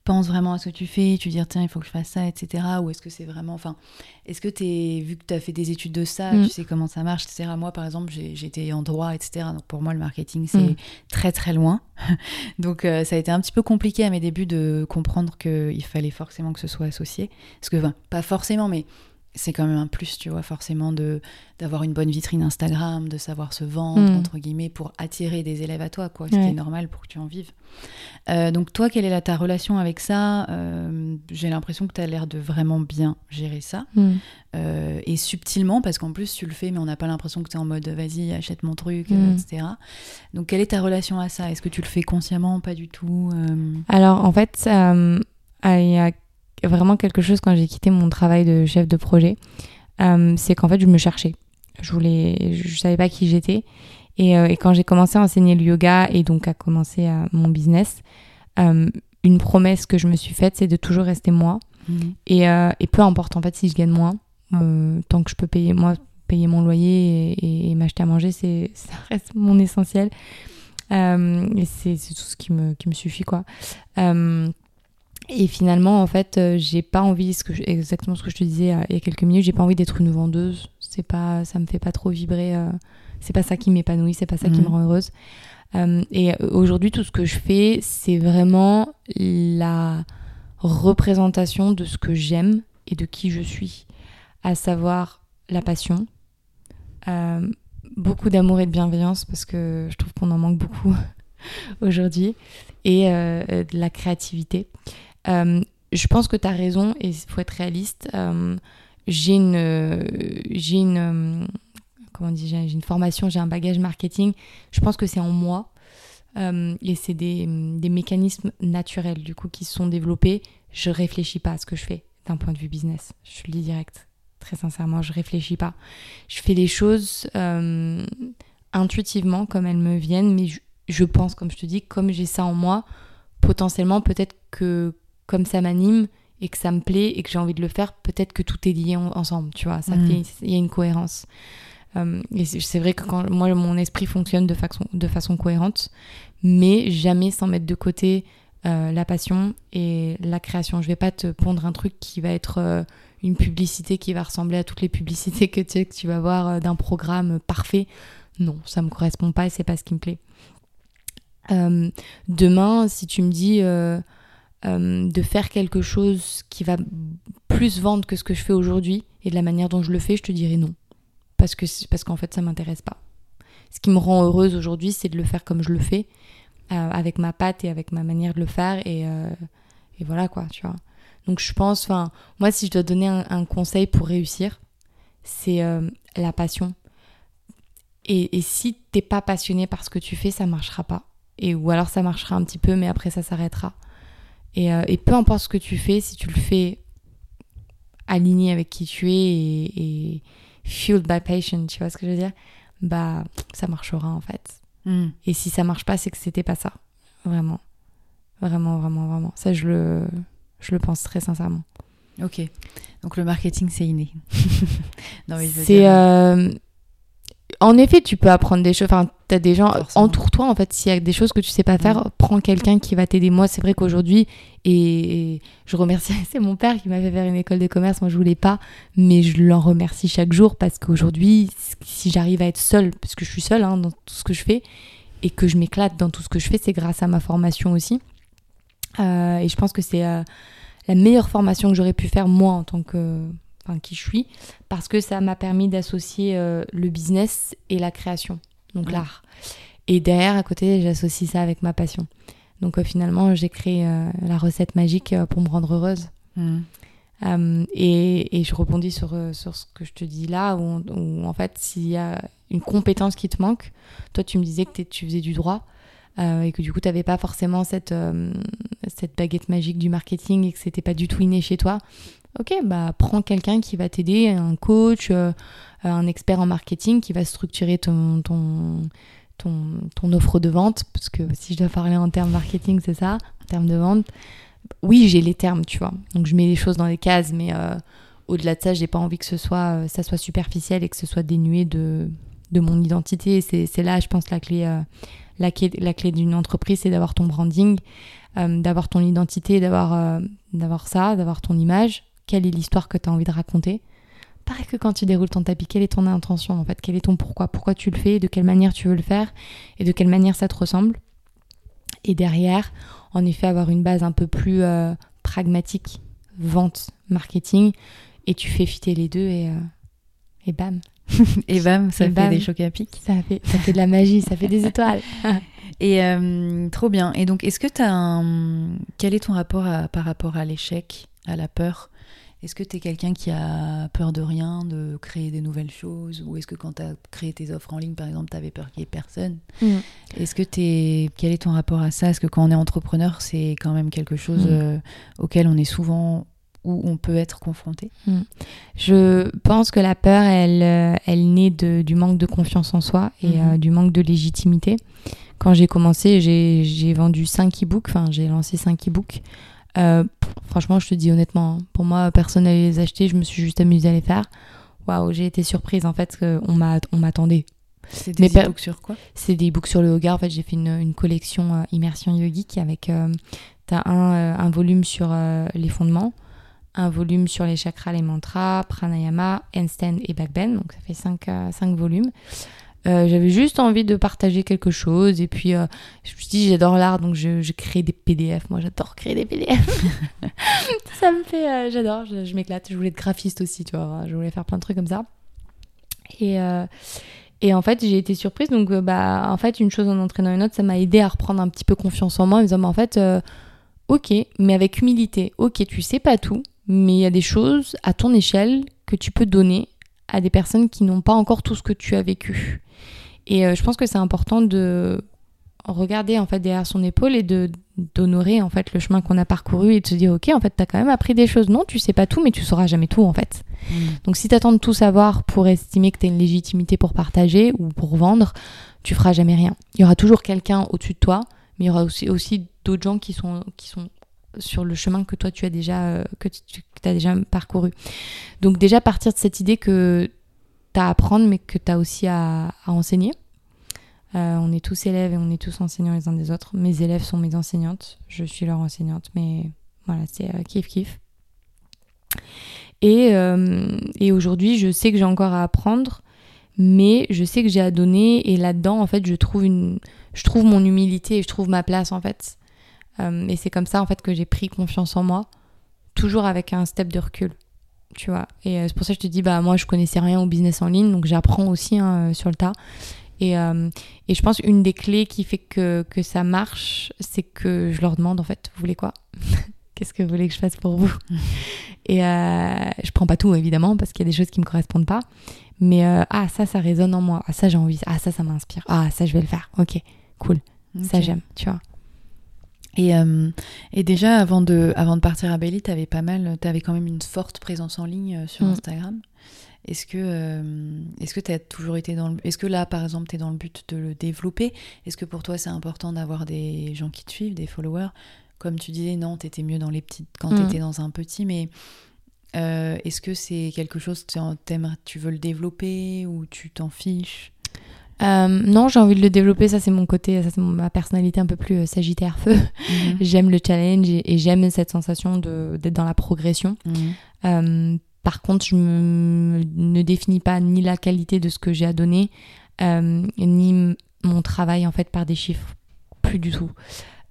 penses vraiment à ce que tu fais, tu dis tiens il faut que je fasse ça, etc. Ou est-ce que c'est vraiment, enfin, est-ce que t'es, vu que tu as fait des études de ça, Mm. tu sais comment ça marche, etc. Moi par exemple j'étais en droit, etc. Donc pour moi le marketing c'est Mm. très très loin. Donc euh, ça a été un petit peu compliqué à mes débuts de comprendre qu'il fallait forcément que ce soit associé. Parce que, enfin, pas forcément, mais c'est quand même un plus, tu vois, forcément, de d'avoir une bonne vitrine Instagram, de savoir se vendre, Mm. entre guillemets, pour attirer des élèves à toi, quoi, ce qui est normal pour que tu en vives. Euh, donc toi, quelle est la, ta relation avec ça? Euh, J'ai l'impression que tu as l'air de vraiment bien gérer ça, Mm. Euh, et subtilement, parce qu'en plus tu le fais, mais on n'a pas l'imprestion que tu es en mode vas-y, achète mon truc, Mm. etc. Donc quelle est ta relation à ça? Est-ce que tu le fais consciemment Pas du tout? Alors en fait, il y a vraiment quelque chose quand j'ai quitté mon travail de chef de projet, euh, c'est qu'en fait je me cherchais. Je voulais, je savais pas qui j'étais. Et, euh, et quand j'ai commencé à enseigner le yoga et donc à commencer euh, mon business, euh, une promesse que je me suis faite, c'est de toujours rester moi. Mhm. Et, et peu importe en fait si je gagne moins, tant que je peux payer moi payer mon loyer et, et- et m'acheter à manger, c'est ça reste mon essentiel. Et c'est c'est tout ce qui me, qui me suffit quoi. Et finalement en fait euh, j'ai pas envie ce que je- exactement ce que je te disais euh, il y a quelques minutes, j'ai pas envie d'être une vendeuse. C'est pas ça me fait pas trop vibrer. euh, c'est pas ça qui m'épanouit, c'est pas ça qui me rend heureuse. Euh, et aujourd'hui tout ce que je fais c'est vraiment la représentation de ce que j'aime et de qui je suis, à savoir la passion, euh, beaucoup d'amour et de bienveillance parce que je trouve qu'on en manque beaucoup aujourd'hui, et euh, de la créativité. Euh, je pense que tu as raison et il faut être réaliste. Euh, j'ai une, euh, j'ai une, comment j'ai une formation, j'ai un bagage marketing. Je pense que c'est en moi. Et c'est des, mécanismes naturels du coup qui se sont développés. Je réfléchis pas à ce que je fais d'un point de vue business. Je le dis direct, très sincèrement, je réfléchis pas. Je fais les choses intuitivement comme elles me viennent, mais je pense, comme je te dis, comme j'ai ça en moi, potentiellement peut-être que comme ça m'anime et que ça me plaît et que j'ai envie de le faire, peut-être que tout est lié en- ensemble, tu vois. Ça Mm. fait, il y a une cohérence. Euh, et c'est vrai que quand moi mon esprit fonctionne de façon, de façon cohérente, mais jamais sans mettre de côté euh, la passion et la création. Je vais pas te pondre un truc qui va être euh, une publicité qui va ressembler à toutes les publicités que tu, que tu vas voir d'un programme parfait. Non, ça me correspond pas et c'est pas ce qui me plaît. Demain, si tu me dis euh, de faire quelque chose qui va plus vendre que ce que je fais aujourd'hui et de la manière dont je le fais, je te dirais non. Parce que parce qu'en fait, ça m'intéresse pas. Ce qui me rend heureuse aujourd'hui, c'est de le faire comme je le fais, euh, avec ma patte et avec ma manière de le faire. Et, euh, et voilà quoi, tu vois. Donc je pense, enfin, moi, si je dois donner un, un conseil pour réussir, c'est la passion. Et, et si t'es pas passionné par ce que tu fais, ça marchera pas. Et ou alors ça marchera un petit peu, mais après ça s'arrêtera. Et, euh, et peu importe ce que tu fais, si tu le fais aligné avec qui tu es et, et fueled by passion, tu vois ce que je veux dire Bah, ça marchera en fait. Mhm. Et si ça marche pas, c'est que c'était pas ça. Vraiment. Vraiment, vraiment, vraiment. Ça, je le, je le pense très sincèrement. Ok. Donc le marketing, c'est inné. non, mais je veux C'est. dire- euh, En effet, tu peux apprendre des choses. Enfin, t'as des gens. Entoure-toi, en fait. S'il y a des choses que tu sais pas faire, prends quelqu'un qui va t'aider. Moi, c'est vrai qu'aujourd'hui, et et je remercie. C'est mon père qui m'a fait faire une école de commerce. Moi, je voulais pas, mais je l'en remercie chaque jour parce qu'aujourd'hui, si j'arrive à être seule, parce que je suis seule hein, dans tout ce que je fais, et que je m'éclate dans tout ce que je fais, c'est grâce à ma formation aussi. Euh, et je pense que c'est euh, la meilleure formation que j'aurais pu faire moi en tant que enfin, qui je suis, parce que ça m'a permis d'associer euh, le business et la création, donc Ouais. l'art. Et derrière, à côté, j'associe ça avec ma passion. Donc euh, finalement, j'ai créé euh, la recette magique pour me rendre heureuse. Euh, et, et je rebondis sur, sur ce que je te dis là, où, où, en fait, s'il y a une compétence qui te manque, toi tu me disais que tu faisais du droit euh, et que du coup tu n'avais pas forcément cette, euh, cette baguette magique du marketing et que c'était pas du tout inné chez toi. Ok, bah prends quelqu'un qui va t'aider, un coach, euh, un expert en marketing qui va structurer ton, ton, ton, offre de vente, parce que si je dois parler en termes marketing, c'est ça, en termes de vente oui, j'ai les termes, tu vois. Donc je mets les choses dans les cases, mais euh, au-delà de ça, j'ai pas envie que ce soit, euh, ça soit superficiel et que ce soit dénué de, de mon identité. C'est là, je pense, la clé, la clé, la clé d'une entreprise, c'est d'avoir ton branding, d'avoir ton identité, d'avoir d'avoir ça, d'avoir ton image. Quelle est l'histoire que tu as envie de raconter Pareil que quand tu déroules ton tapis, quelle est ton intention en fait? Quel est ton pourquoi? Pourquoi tu le fais? De quelle manière tu veux le faire? Et de quelle manière ça te ressemble? Et derrière, en effet avoir une base un peu plus euh, pragmatique, vente, marketing, et tu fais fitter les deux et, euh, et bam. Et bam, ça Et fait bam. des chocs à pic. Ça fait, ça fait de la magie, ça fait des étoiles. Et euh, trop bien. Et donc, est-ce que tu as un. Quel est ton rapport à- par rapport à l'échec, à la peur? Est-ce que tu es quelqu'un qui a peur de rien, de créer des nouvelles choses Ou est-ce que quand tu as créé tes offres en ligne, par exemple, tu avais peur qu'il y ait personne Mm. Est-ce que tu Quel est ton rapport à ça? Est-ce que quand on est entrepreneur, c'est quand même quelque chose Mm. euh, auquel on est souvent. où on peut être confronté? Je pense que la peur, elle, euh, elle naît de- du manque de confiance en soi et Mhm. euh, du manque de légitimité. Quand j'ai commencé, j'ai j'ai vendu 5 e-books, enfin j'ai lancé 5 e-books. Euh, franchement, je te dis honnêtement, hein, pour moi, personne n'allait les acheter, je me suis juste amusée à les faire. Waouh, j'ai été surprise en fait on m'attendait. C'est des e-books sur quoi? C'est des books sur le yoga. En fait, j'ai fait une, une collection euh, immersion yogique avec. euh, T'as un, euh, un volume sur les fondements, un volume sur les chakras, les mantras, pranayama, handstand et backbend. Donc ça fait 5 cinq volumes. Euh, J'avais juste envie de partager quelque chose. Et puis, euh, je me suis dit, j'adore l'art, donc je, je crée des PDF. Moi, j'adore créer des PDF. ça me fait. euh, j'adore, je, je m'éclate. Je voulais être graphiste aussi, tu vois. Je voulais faire plein de trucs comme ça. Et. et en fait, j'ai été surprise. Donc, bah, en fait, une chose en entraînant une autre, ça m'a aidé à reprendre un petit peu confiance en moi en me disant, bah, en fait, euh, ok, mais avec humilité. Ok, tu sais pas tout, mais il y a des choses à ton échelle que tu peux donner à des personnes qui n'ont pas encore tout ce que tu as vécu. Et euh, je pense que c'est important de regarder en fait derrière son épaule et de d'honorer en fait le chemin qu'on a parcouru et de se dire ok en fait t'as quand même appris des choses non tu sais pas tout mais tu sauras jamais tout en fait donc si t'attends de tout savoir pour estimer que t'as une légitimité pour partager ou pour vendre, tu feras jamais rien. Il y aura toujours quelqu'un au-dessus de toi, mais il y aura aussi, aussi d'autres gens qui sont, qui sont sur le chemin que toi tu as déjà, euh, que tu as déjà parcouru. Donc déjà partir de cette idée que à apprendre mais que t'as aussi à, à enseigner. Euh, on est tous élèves et on est tous enseignants les uns des autres. Mes élèves sont mes enseignantes, je suis leur enseignante, mais voilà, c'est euh, kiff kiff. Et, euh, et aujourd'hui, je sais que j'ai encore à apprendre, mais je sais que j'ai à donner. Et là-dedans, en fait, je trouve, une, je trouve mon humilité et je trouve ma place, en fait. Euh, et c'est comme ça, en fait, que j'ai pris confiance en moi, toujours avec un step de recul. Tu vois. Et euh, c'est pour ça que je te dis, bah, moi, je connaissais rien au business en ligne, donc j'apprends aussi hein, euh, sur le tas. Et, euh, et je pense une des clés qui fait que, que ça marche, c'est que je leur demande, en fait, vous voulez quoi? Qu'est-ce que vous voulez que je fasse pour vous? Et euh, je prends pas tout évidemment parce qu'il y a des choses qui me correspondent pas. Mais euh, ah ça ça résonne en moi. Ah ça j'ai envie. Ah ça ça m'inspire. Ah ça je vais le faire. Ok cool. Ça j'aime. Tu vois. Et, euh, et déjà, avant de, avant de partir à Bali, tu avais pas mal, tu avais quand même une forte présence en ligne euh, sur Mm. Instagram. Est-ce que euh, est-ce que tu as toujours été dans le est-ce que là par exemple tu es dans le but de le développer? Est-ce que pour toi c'est important d'avoir des gens qui te suivent, des followers? Comme tu disais non, tu étais mieux dans les petites quand Mm. tu étais dans un petit mais euh, est-ce que c'est quelque chose que tu veux le développer ou tu t'en fiches? Euh, non j'ai envie de le développer. Ça c'est mon côté. Ça c'est ma personnalité un peu plus euh, sagittaire feu. Mhm. j'aime le challenge et, et j'aime cette sensation de d'être dans la progression. Mhm. Euh, par contre, je me- ne définis pas ni la qualité de ce que j'ai à donner, euh, ni mon travail en fait par des chiffres. Plus du tout.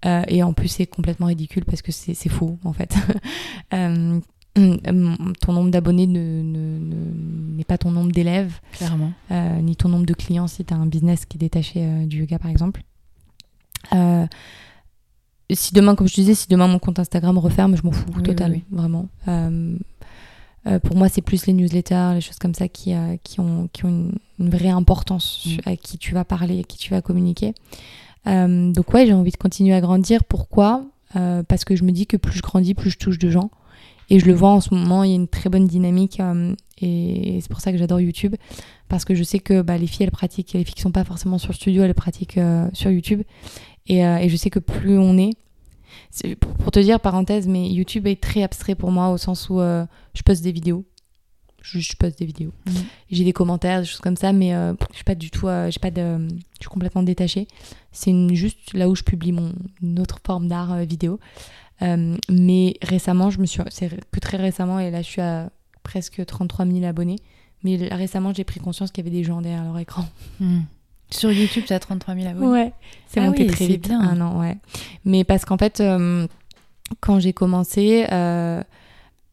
Euh, et en plus, c'est complètement ridicule parce que c'est c'est faux en fait. Euh, ton nombre d'abonnés ne- ne- ne- n'est pas ton nombre d'élèves, Clairement. euh, ni ton nombre de clients si tu as un business qui est détaché euh, du yoga par exemple. Euh, si demain, comme je te disais, si demain mon compte Instagram referme, je m'en fous Oui, total, oui, vraiment. Pour moi, c'est plus les newsletters, les choses comme ça qui, qui ont, qui ont une, une vraie importance Mm. à qui tu vas parler, à qui tu vas communiquer. Donc ouais, j'ai envie de continuer à grandir. Pourquoi? Parce que je me dis que plus je grandis, plus je touche de gens. Et je le vois en ce moment, il y a une très bonne dynamique. euh, et c'est pour ça que j'adore YouTube. Parce que je sais que bah, les filles, elles pratiquent, les filles qui sont pas forcément sur le studio, elles pratiquent euh, sur YouTube. Et, euh, et je sais que plus on est, pour pour te dire, parenthèse, mais YouTube est très abstrait pour moi au sens où je poste des vidéos. Je, je poste des vidéos. Mhm. J'ai des commentaires, des choses comme ça, mais je suis pas du tout, j'ai pas de, je suis complètement détachée. C'est juste là où je publie mon une autre forme d'art vidéo. Euh, mais récemment, je me suis, c'est que très récemment, et là je suis à presque 33 000 abonnés. Mais récemment, j'ai pris conscience qu'il y avait des gens derrière leur écran. Mhm. Sur YouTube, tu as 33 000 abonnés. Ouais, c'est Ah monté oui, très vite. bien. Un an, ouais. Mais parce qu'en fait, euh, quand j'ai commencé, euh,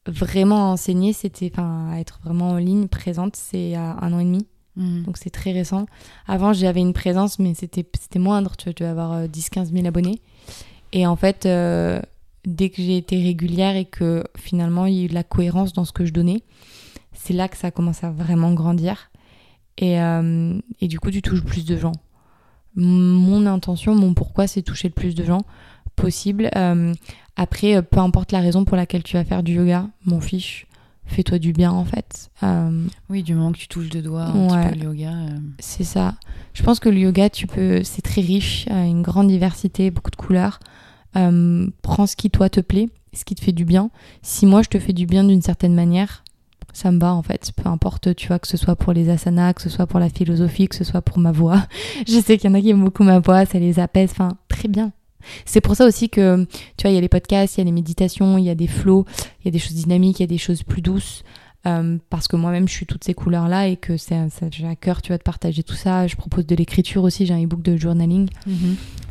vraiment à enseigner, c'était, enfin, à être vraiment en ligne, présente, c'est à un an et demi. Mhm. Donc c'est très récent. Avant, j'avais une présence, mais c'était c'était moindre. Tu je devais avoir 10-15 000 abonnés. Et en fait, euh, dès que j'ai été régulière et que finalement il y a eu de la cohérence dans ce que je donnais, c'est là que ça a commencé à vraiment grandir. Et, euh, et du coup, tu touches plus de gens. Mon intention, mon pourquoi, c'est toucher le plus de gens possible. Euh, après, euh, peu importe la raison pour laquelle tu vas faire du yoga, mon fiche, fais-toi du bien en fait. Euh, Oui, du moment que tu touches de doigts un Ouais. petit peu le yoga. euh, c'est ça. Je pense que le yoga, tu peux, c'est très riche, une grande diversité, beaucoup de couleurs. Euh, prends ce qui toi te plaît, ce qui te fait du bien. Si moi je te fais du bien d'une certaine manière, ça me va en fait. Peu importe, tu vois, que ce soit pour les asanas, que ce soit pour la philosophie, que ce soit pour ma voix. Je sais qu'il y en a qui aiment beaucoup ma voix, ça les apaise. Enfin, très bien. C'est pour ça aussi que, tu vois, il y a les podcasts, il y a les méditations, il y a des flows, il y a des choses dynamiques, il y a des choses plus douces. Euh, parce que moi-même, je suis toutes ces couleurs-là et que c'est, j'ai à cœur, tu vois, de partager tout ça. Je propose de l'écriture aussi, j'ai un e-book de journaling.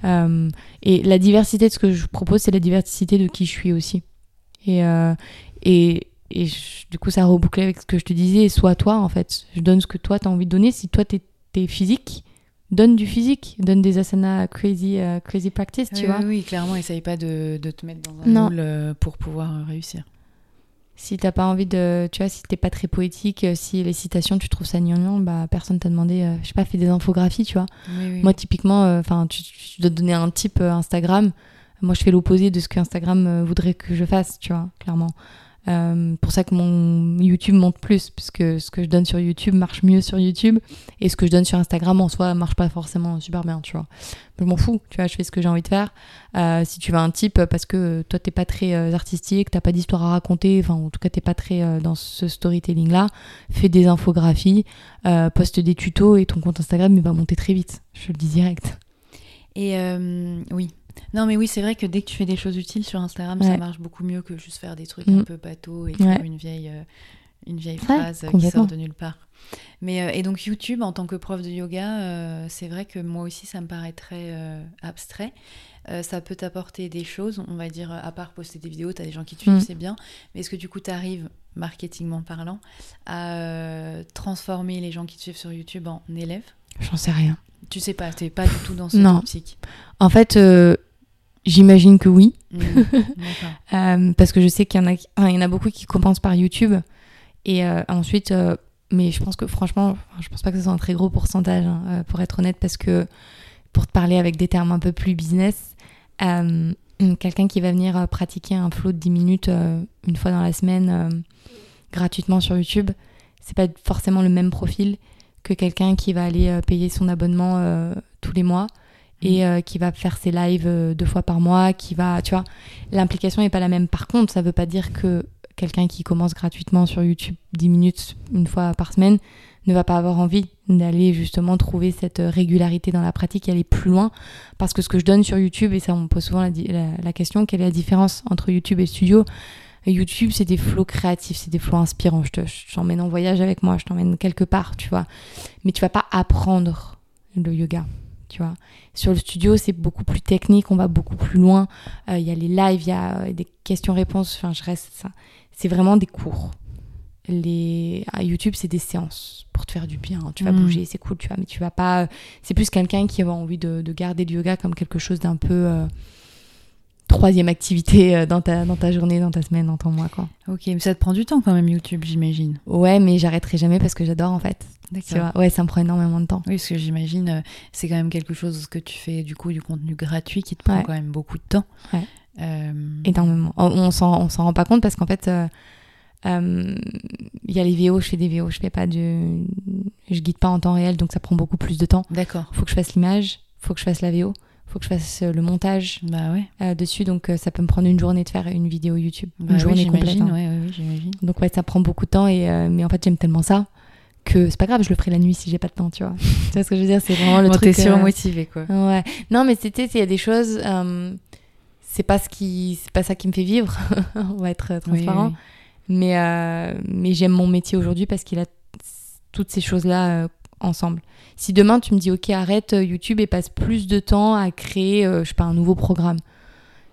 Euh, et la diversité de ce que je propose, c'est la diversité de qui je suis aussi. Et, euh, et, et je- du coup, ça reboucle avec ce que je te disais. Sois toi, en fait. Je donne ce que toi, tu as envie de donner. Si toi, tu es, physique, donne du physique. Donne des asanas crazy, crazy practice, tu oui, vois. oui, oui, clairement, essaye pas de, de te mettre dans un Non. moule pour pouvoir réussir. Si t'as pas envie de, tu vois, si t'es pas très poétique, euh, si les citations tu trouves ça gnangnan, bah personne t'a demandé, euh, je sais pas, fais des infographies, tu vois. Oui, oui. Moi typiquement, enfin, tu, tu dois te donner un type euh, Instagram. Moi, je fais l'opposé de ce que Instagram euh, voudrait que je fasse, tu vois, clairement. Euh, pour ça que mon YouTube monte plus, puisque ce que je donne sur YouTube marche mieux sur YouTube, et ce que je donne sur Instagram en soi marche pas forcément super bien, tu vois. Je m'en fous, tu vois, je fais ce que j'ai envie de faire. Euh, si tu veux un type, parce que toi t'es pas très euh, artistique, t'as pas d'histoire à raconter, enfin en tout cas t'es pas très euh, dans ce storytelling là, fais des infographies, poste des tutos et ton compte Instagram va monter très vite. Je le dis direct. Et oui. Non, mais oui, c'est vrai que dès que tu fais des choses utiles sur Instagram, ça marche beaucoup mieux que juste faire des trucs Mm. un peu bateaux et Ouais. une vieille, euh, une vieille phrase qui sort de nulle part. Mais, euh, et donc, YouTube, en tant que prof de yoga, euh, c'est vrai que moi aussi, ça me paraît très abstrait. Ça peut t'apporter des choses, on va dire, à part poster des vidéos, tu as des gens qui te suivent, Mm. c'est bien. Mais est-ce que du coup, tu arrives, marketingment parlant, à transformer les gens qui te suivent sur YouTube en élèves? J'en sais rien. Tu sais pas, t'es pas du tout dans cette Non. optique. En fait, euh, j'imagine que oui. Mm. D'accord. Euh, parce que je sais qu'il y en a, enfin, il y en a beaucoup qui commencent par YouTube et euh, ensuite, euh, mais je pense que franchement, je pense pas que ce soit un très gros pourcentage hein, pour être honnête, parce que pour te parler avec des termes un peu plus business, quelqu'un qui va venir pratiquer un flow de 10 minutes une fois dans la semaine gratuitement sur YouTube, c'est pas forcément le même profil que quelqu'un qui va aller payer son abonnement tous les mois et euh, qui va faire ses lives euh, deux fois par mois, qui va, tu vois, l'implication n'est pas la même. Par contre, ça veut pas dire que quelqu'un qui commence gratuitement sur YouTube 10 minutes une fois par semaine ne va pas avoir envie d'aller justement trouver cette euh, régularité dans la pratique et aller plus loin. Parce que ce que je donne sur YouTube, et ça on me pose souvent la, la- question, quelle est la différence entre YouTube et studio? YouTube, c'est des flots créatifs, c'est des flots inspirants. Je te- t'emmène en voyage avec moi, je t'emmène quelque part, tu vois. Mais tu vas pas apprendre le yoga, tu vois. Sur le studio, c'est beaucoup plus technique, on va beaucoup plus loin. Euh, Il y a les lives, il y a euh, des questions-réponses. Enfin, je reste ça. C'est vraiment des cours. Les... À YouTube, c'est des séances pour te faire du bien. Tu vas Mm. bouger, c'est cool, tu vois. Mais tu vas pas. C'est plus quelqu'un qui a envie de, de garder le yoga comme quelque chose d'un peu. Troisième activité euh, dans ta, dans ta journée, dans ta semaine, dans ton mois, quoi. Ok, mais ça te prend du temps quand même, YouTube, j'imagine. Ouais, mais j'arrêterai jamais parce que j'adore, en fait. Vois. Ouais, ça me prend énormément de temps. Oui, parce que j'imagine, euh, c'est quand même quelque chose que tu fais du coup du contenu gratuit qui te prend Ouais. quand même beaucoup de temps. Ouais. Euh, énormément. On, on s'en rend pas compte parce qu'en fait, euh, euh, il y a les VO, je fais des VO, je fais pas de, je guide pas en temps réel, donc ça prend beaucoup plus de temps. D'accord. Faut que je fasse l'image, faut que je fasse la VO, faut que je fasse euh, le montage Bah ouais. euh, dessus, donc euh, ça peut me prendre une journée de faire une vidéo YouTube, Bah une oui, journée complète. hein. Ouais, oui. Donc ouais, ça prend beaucoup de temps et euh, mais en fait j'aime tellement ça que c'est pas grave, je le ferai la nuit si j'ai pas de temps, tu vois. tu vois ce que je veux dire, c'est vraiment le Bon, truc. t'es surmotivé quoi. Ouais. Non, mais c'était, il y a des choses. c'est pas ce qui, c'est pas ça qui me fait vivre. On va être transparent. Mais, mais j'aime mon métier aujourd'hui parce qu'il a toutes ces choses-là ensemble. Si demain tu me dis ok arrête euh, YouTube et passe plus de temps à créer, euh, je sais pas, un nouveau programme,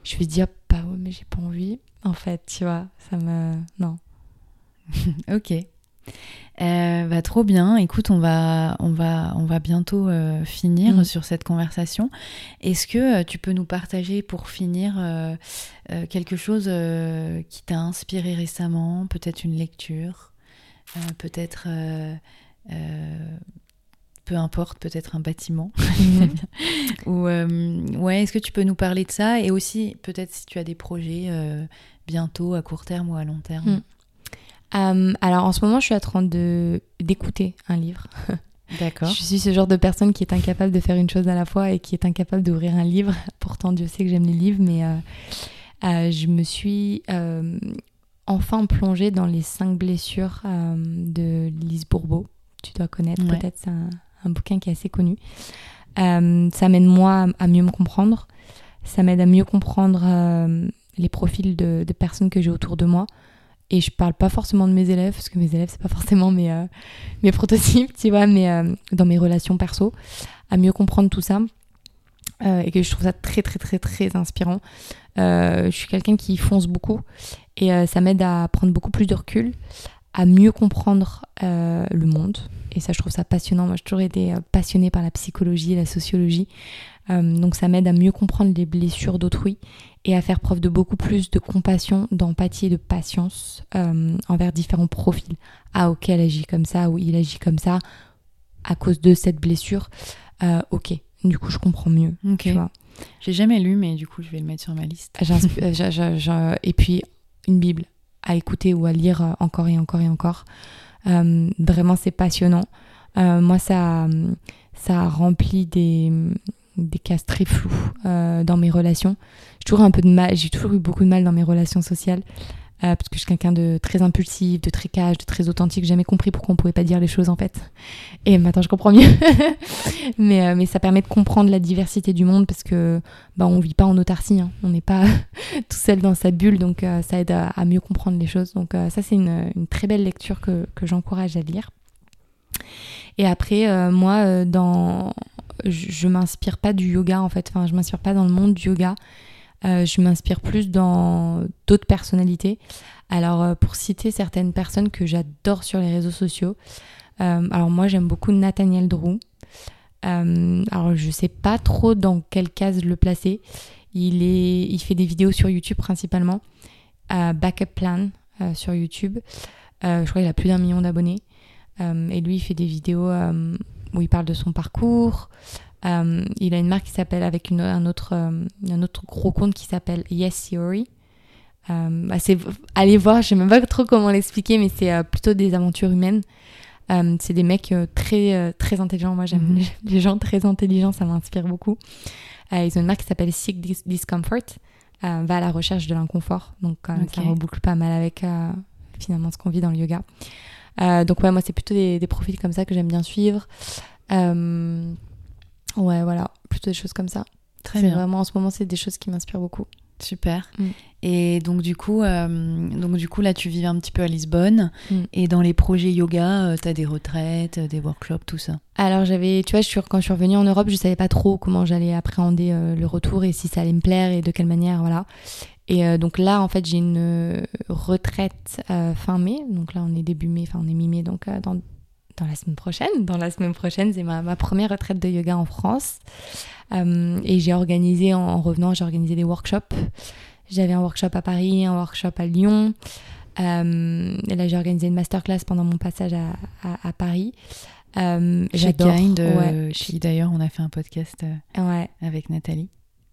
je vais dire bah ouais mais j'ai pas envie. en fait, tu vois. Ça me. Non. ok. Euh, bah, trop bien. Écoute, on va, on va, on va bientôt euh, finir Mm. sur cette conversation. Est-ce que euh, tu peux nous partager pour finir quelque chose qui t'a inspiré récemment Peut-être une lecture Peut-être. Peu importe, peut-être un bâtiment. Ou, euh, ouais, est-ce que tu peux nous parler de ça Et aussi, peut-être si tu as des projets euh, bientôt, à court terme ou à long terme? Mm. Euh, alors en ce moment, je suis en train de d'écouter un livre. D'accord. Je suis ce genre de personne qui est incapable de faire une chose à la fois et qui est incapable d'ouvrir un livre. Pourtant, Dieu sait que j'aime les livres, mais euh, euh, je me suis euh, enfin plongée dans les cinq blessures de Lise Bourbeau. Tu dois connaître Ouais. peut-être, c'est un, un bouquin qui est assez connu. Euh, ça m'aide moi à, mieux me comprendre. Ça m'aide à mieux comprendre euh, les profils de, personnes que j'ai autour de moi. Et je parle pas forcément de mes élèves, parce que mes élèves, c'est pas forcément mes, euh, mes prototypes, tu vois, mais dans mes relations perso, à mieux comprendre tout ça. Et que je trouve ça très, très, très, très inspirant. Je suis quelqu'un qui fonce beaucoup et ça m'aide à prendre beaucoup plus de recul, à mieux comprendre le monde. Et ça, je trouve ça passionnant. Moi, j'ai toujours été euh, passionnée par la psychologie et la sociologie. Euh, donc, ça m'aide à mieux comprendre les blessures d'autrui et à faire preuve de beaucoup plus de compassion, d'empathie et de patience euh, envers différents profils. Ah, ok, elle agit comme ça, ou il agit comme ça à cause de cette blessure. Euh, ok, du coup, je comprends mieux. Ok. Tu vois. J'ai jamais lu, mais du coup, je vais le mettre sur ma liste. Je- et puis, une Bible à écouter ou à lire encore et encore et encore. Euh, vraiment, c'est passionnant. Euh, moi, ça, ça remplit des, des cases très floues euh, dans mes relations. J'ai toujours un peu de mal, j'ai toujours eu beaucoup de mal dans mes relations sociales. Euh, parce que je suis quelqu'un de très impulsif, de très cash, de très authentique. J'ai jamais compris pourquoi on pouvait pas dire les choses en fait. Et maintenant je comprends mieux. mais, euh, mais ça permet de comprendre la diversité du monde parce que bah, on vit pas en autarcie. hein. On n'est pas tout seul dans sa bulle, donc euh, ça aide à, mieux comprendre les choses. Donc ça, c'est une, très belle lecture que, j'encourage à lire. Et après, moi, je, je m'inspire pas du yoga en fait. Enfin, je m'inspire pas dans le monde du yoga. Euh, je m'inspire plus dans d'autres personnalités. Alors, euh, pour citer certaines personnes que j'adore sur les réseaux sociaux, euh, alors moi, j'aime beaucoup Nathaniel. Euh, alors, je sais pas trop dans quelle case le placer. Il, est, il fait des vidéos sur YouTube principalement. Backup Plan sur YouTube. Je crois qu'il a plus d'un million d'abonnés. Et lui, il fait des vidéos où il parle de son parcours. Euh, il a une marque qui s'appelle, avec une- un, autre, euh, un autre gros compte qui s'appelle Yes Theory. Euh, bah, c'est- allez voir, je sais même pas trop comment l'expliquer, mais c'est euh, plutôt des aventures humaines. C'est des mecs très, très intelligents. Moi, j'aime Mhm. les, les gens très intelligents, ça m'inspire beaucoup. Ils ont une marque qui s'appelle Dis- Discomfort, va à la recherche de l'inconfort. Donc, euh, ça Ok. reboucle pas mal avec finalement ce qu'on vit dans le yoga. Donc, ouais, moi, c'est plutôt des, des profils comme ça que j'aime bien suivre. Euh, ouais, voilà, plutôt des choses comme ça. Très C'est bien. Vraiment, en ce moment, c'est des choses qui m'inspirent beaucoup. Super. Mm. Et donc du coup, euh, donc du coup là, tu vis un petit peu à Lisbonne. Mm. Et dans les projets yoga, tu as des retraites, euh, des workshops, tout ça? Alors j'avais, tu vois, je suis, quand je suis revenue en Europe, je savais pas trop comment j'allais appréhender euh, le retour et si ça allait me plaire et de quelle manière, voilà. Et euh, donc là, en fait, j'ai une euh, retraite euh, fin mai. Donc là, on est début mai, enfin on est mi-mai, donc euh, dans, dans la semaine prochaine. Dans la semaine prochaine, c'est ma, ma première retraite de yoga en France. Euh, et j'ai organisé, en, en revenant, j'ai organisé des workshops. J'avais un workshop à Paris, un workshop à Lyon. Euh, et là, j'ai organisé une masterclass pendant mon passage à, à- à Paris. Euh, J'adore. Ouais. qui d'ailleurs, on a fait un podcast euh, Ouais. avec Nathalie.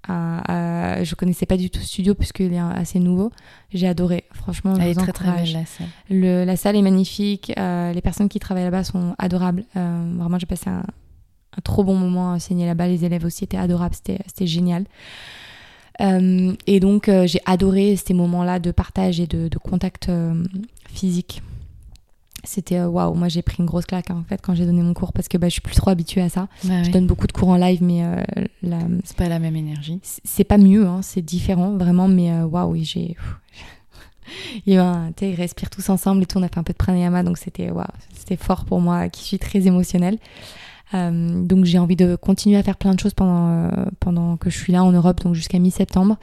Euh, euh, je connaissais pas du tout ce studio puisqu'il est assez nouveau. J'ai adoré. Franchement, je Elle est vous très très encourage. belle la salle. Le- la salle est magnifique. euh, les personnes qui travaillent là-bas sont adorables. Euh, vraiment, j'ai passé un, un trop bon moment à enseigner là-bas. Les élèves aussi étaient adorables. C'était c'était génial. Euh, et donc, j'ai adoré ces moments-là de partage et de, de contact physique. C'était euh, waouh. Moi, j'ai pris une grosse claque hein, en fait quand j'ai donné mon cours parce que bah, je suis plus trop habituée à ça. Bah Je oui. donne beaucoup de cours en live, mais euh, la, C'est pas la même énergie. c'est pas mieux, hein, c'est différent vraiment, mais euh, waouh, oui, j'ai. Il y a eu un, tu sais, ils respirent tous ensemble et tout, on a fait un peu de pranayama, donc c'était waouh, c'était fort pour moi qui suis très émotionnelle. Euh, donc j'ai envie de continuer à faire plein de choses pendant, euh, pendant que je suis là en Europe, donc jusqu'à mi-septembre.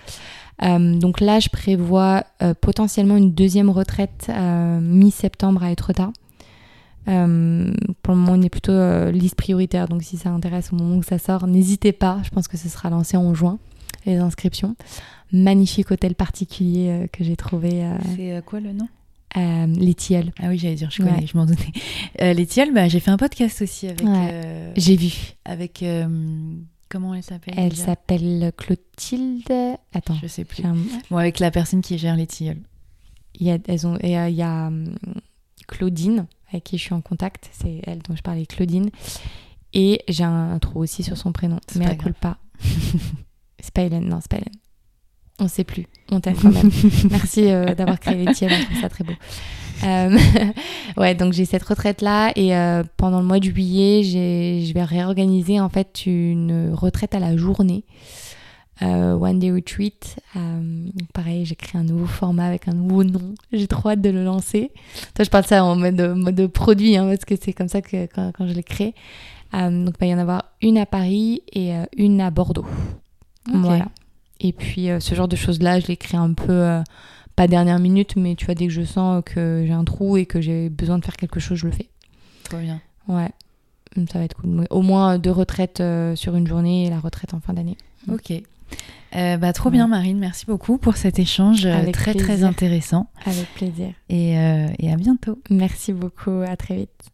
Euh, donc là, je prévois euh, potentiellement une deuxième retraite euh, mi-septembre à Etretat. Pour le moment, on est plutôt liste prioritaire, donc si ça intéresse au moment où ça sort, n'hésitez pas. Je pense que ce sera lancé en juin, les inscriptions. Magnifique hôtel particulier que j'ai trouvé, C'est quoi le nom? euh, les Tilleuls. Ah oui, j'allais dire, je Ouais. connais, je m'en doutais. Euh, les Tilleuls, bah, j'ai fait un podcast aussi avec. Ouais. euh, J'ai vu. avec comment elle s'appelle Elle s'appelle Clotilde. Attends. Je sais plus. un- Bon, avec la personne qui gère les Tilleuls. Il y a, elles ont, et, euh, il y a hum, Claudine, avec qui je suis en contact. C'est elle dont je parlais, Claudine. Et j'ai un, un trou aussi sur son prénom. Mais elle coule pas. c'est pas Hélène, non, c'est pas Hélène. On sait plus. On t'aime quand même. Merci euh, d'avoir créé les tiers, je trouve ça très beau. Euh, ouais, donc j'ai cette retraite-là et euh, pendant le mois de juillet, je vais réorganiser en fait une retraite à la journée. Euh, One Day Retreat. Pareil, j'ai créé un nouveau format avec un nouveau nom. J'ai trop hâte de le lancer. Toi, je parle de ça en mode, mode produit hein, parce que c'est comme ça que quand, quand je l'ai créé. Donc, il va y en avoir une à Paris et une à Bordeaux. Voilà. Et puis, ce genre de choses-là, je les crée un peu, pas dernière minute, mais tu vois, dès que je sens que j'ai un trou et que j'ai besoin de faire quelque chose, je le fais. Trop bien. Ouais. Ça va être cool. Au moins deux retraites euh, sur une journée et la retraite en fin d'année. Ok. Euh, bah, trop bien, Marine. Merci beaucoup pour cet échange euh, Avec très, très intéressant. Avec plaisir. Et, euh, et à bientôt. Merci beaucoup. À très vite.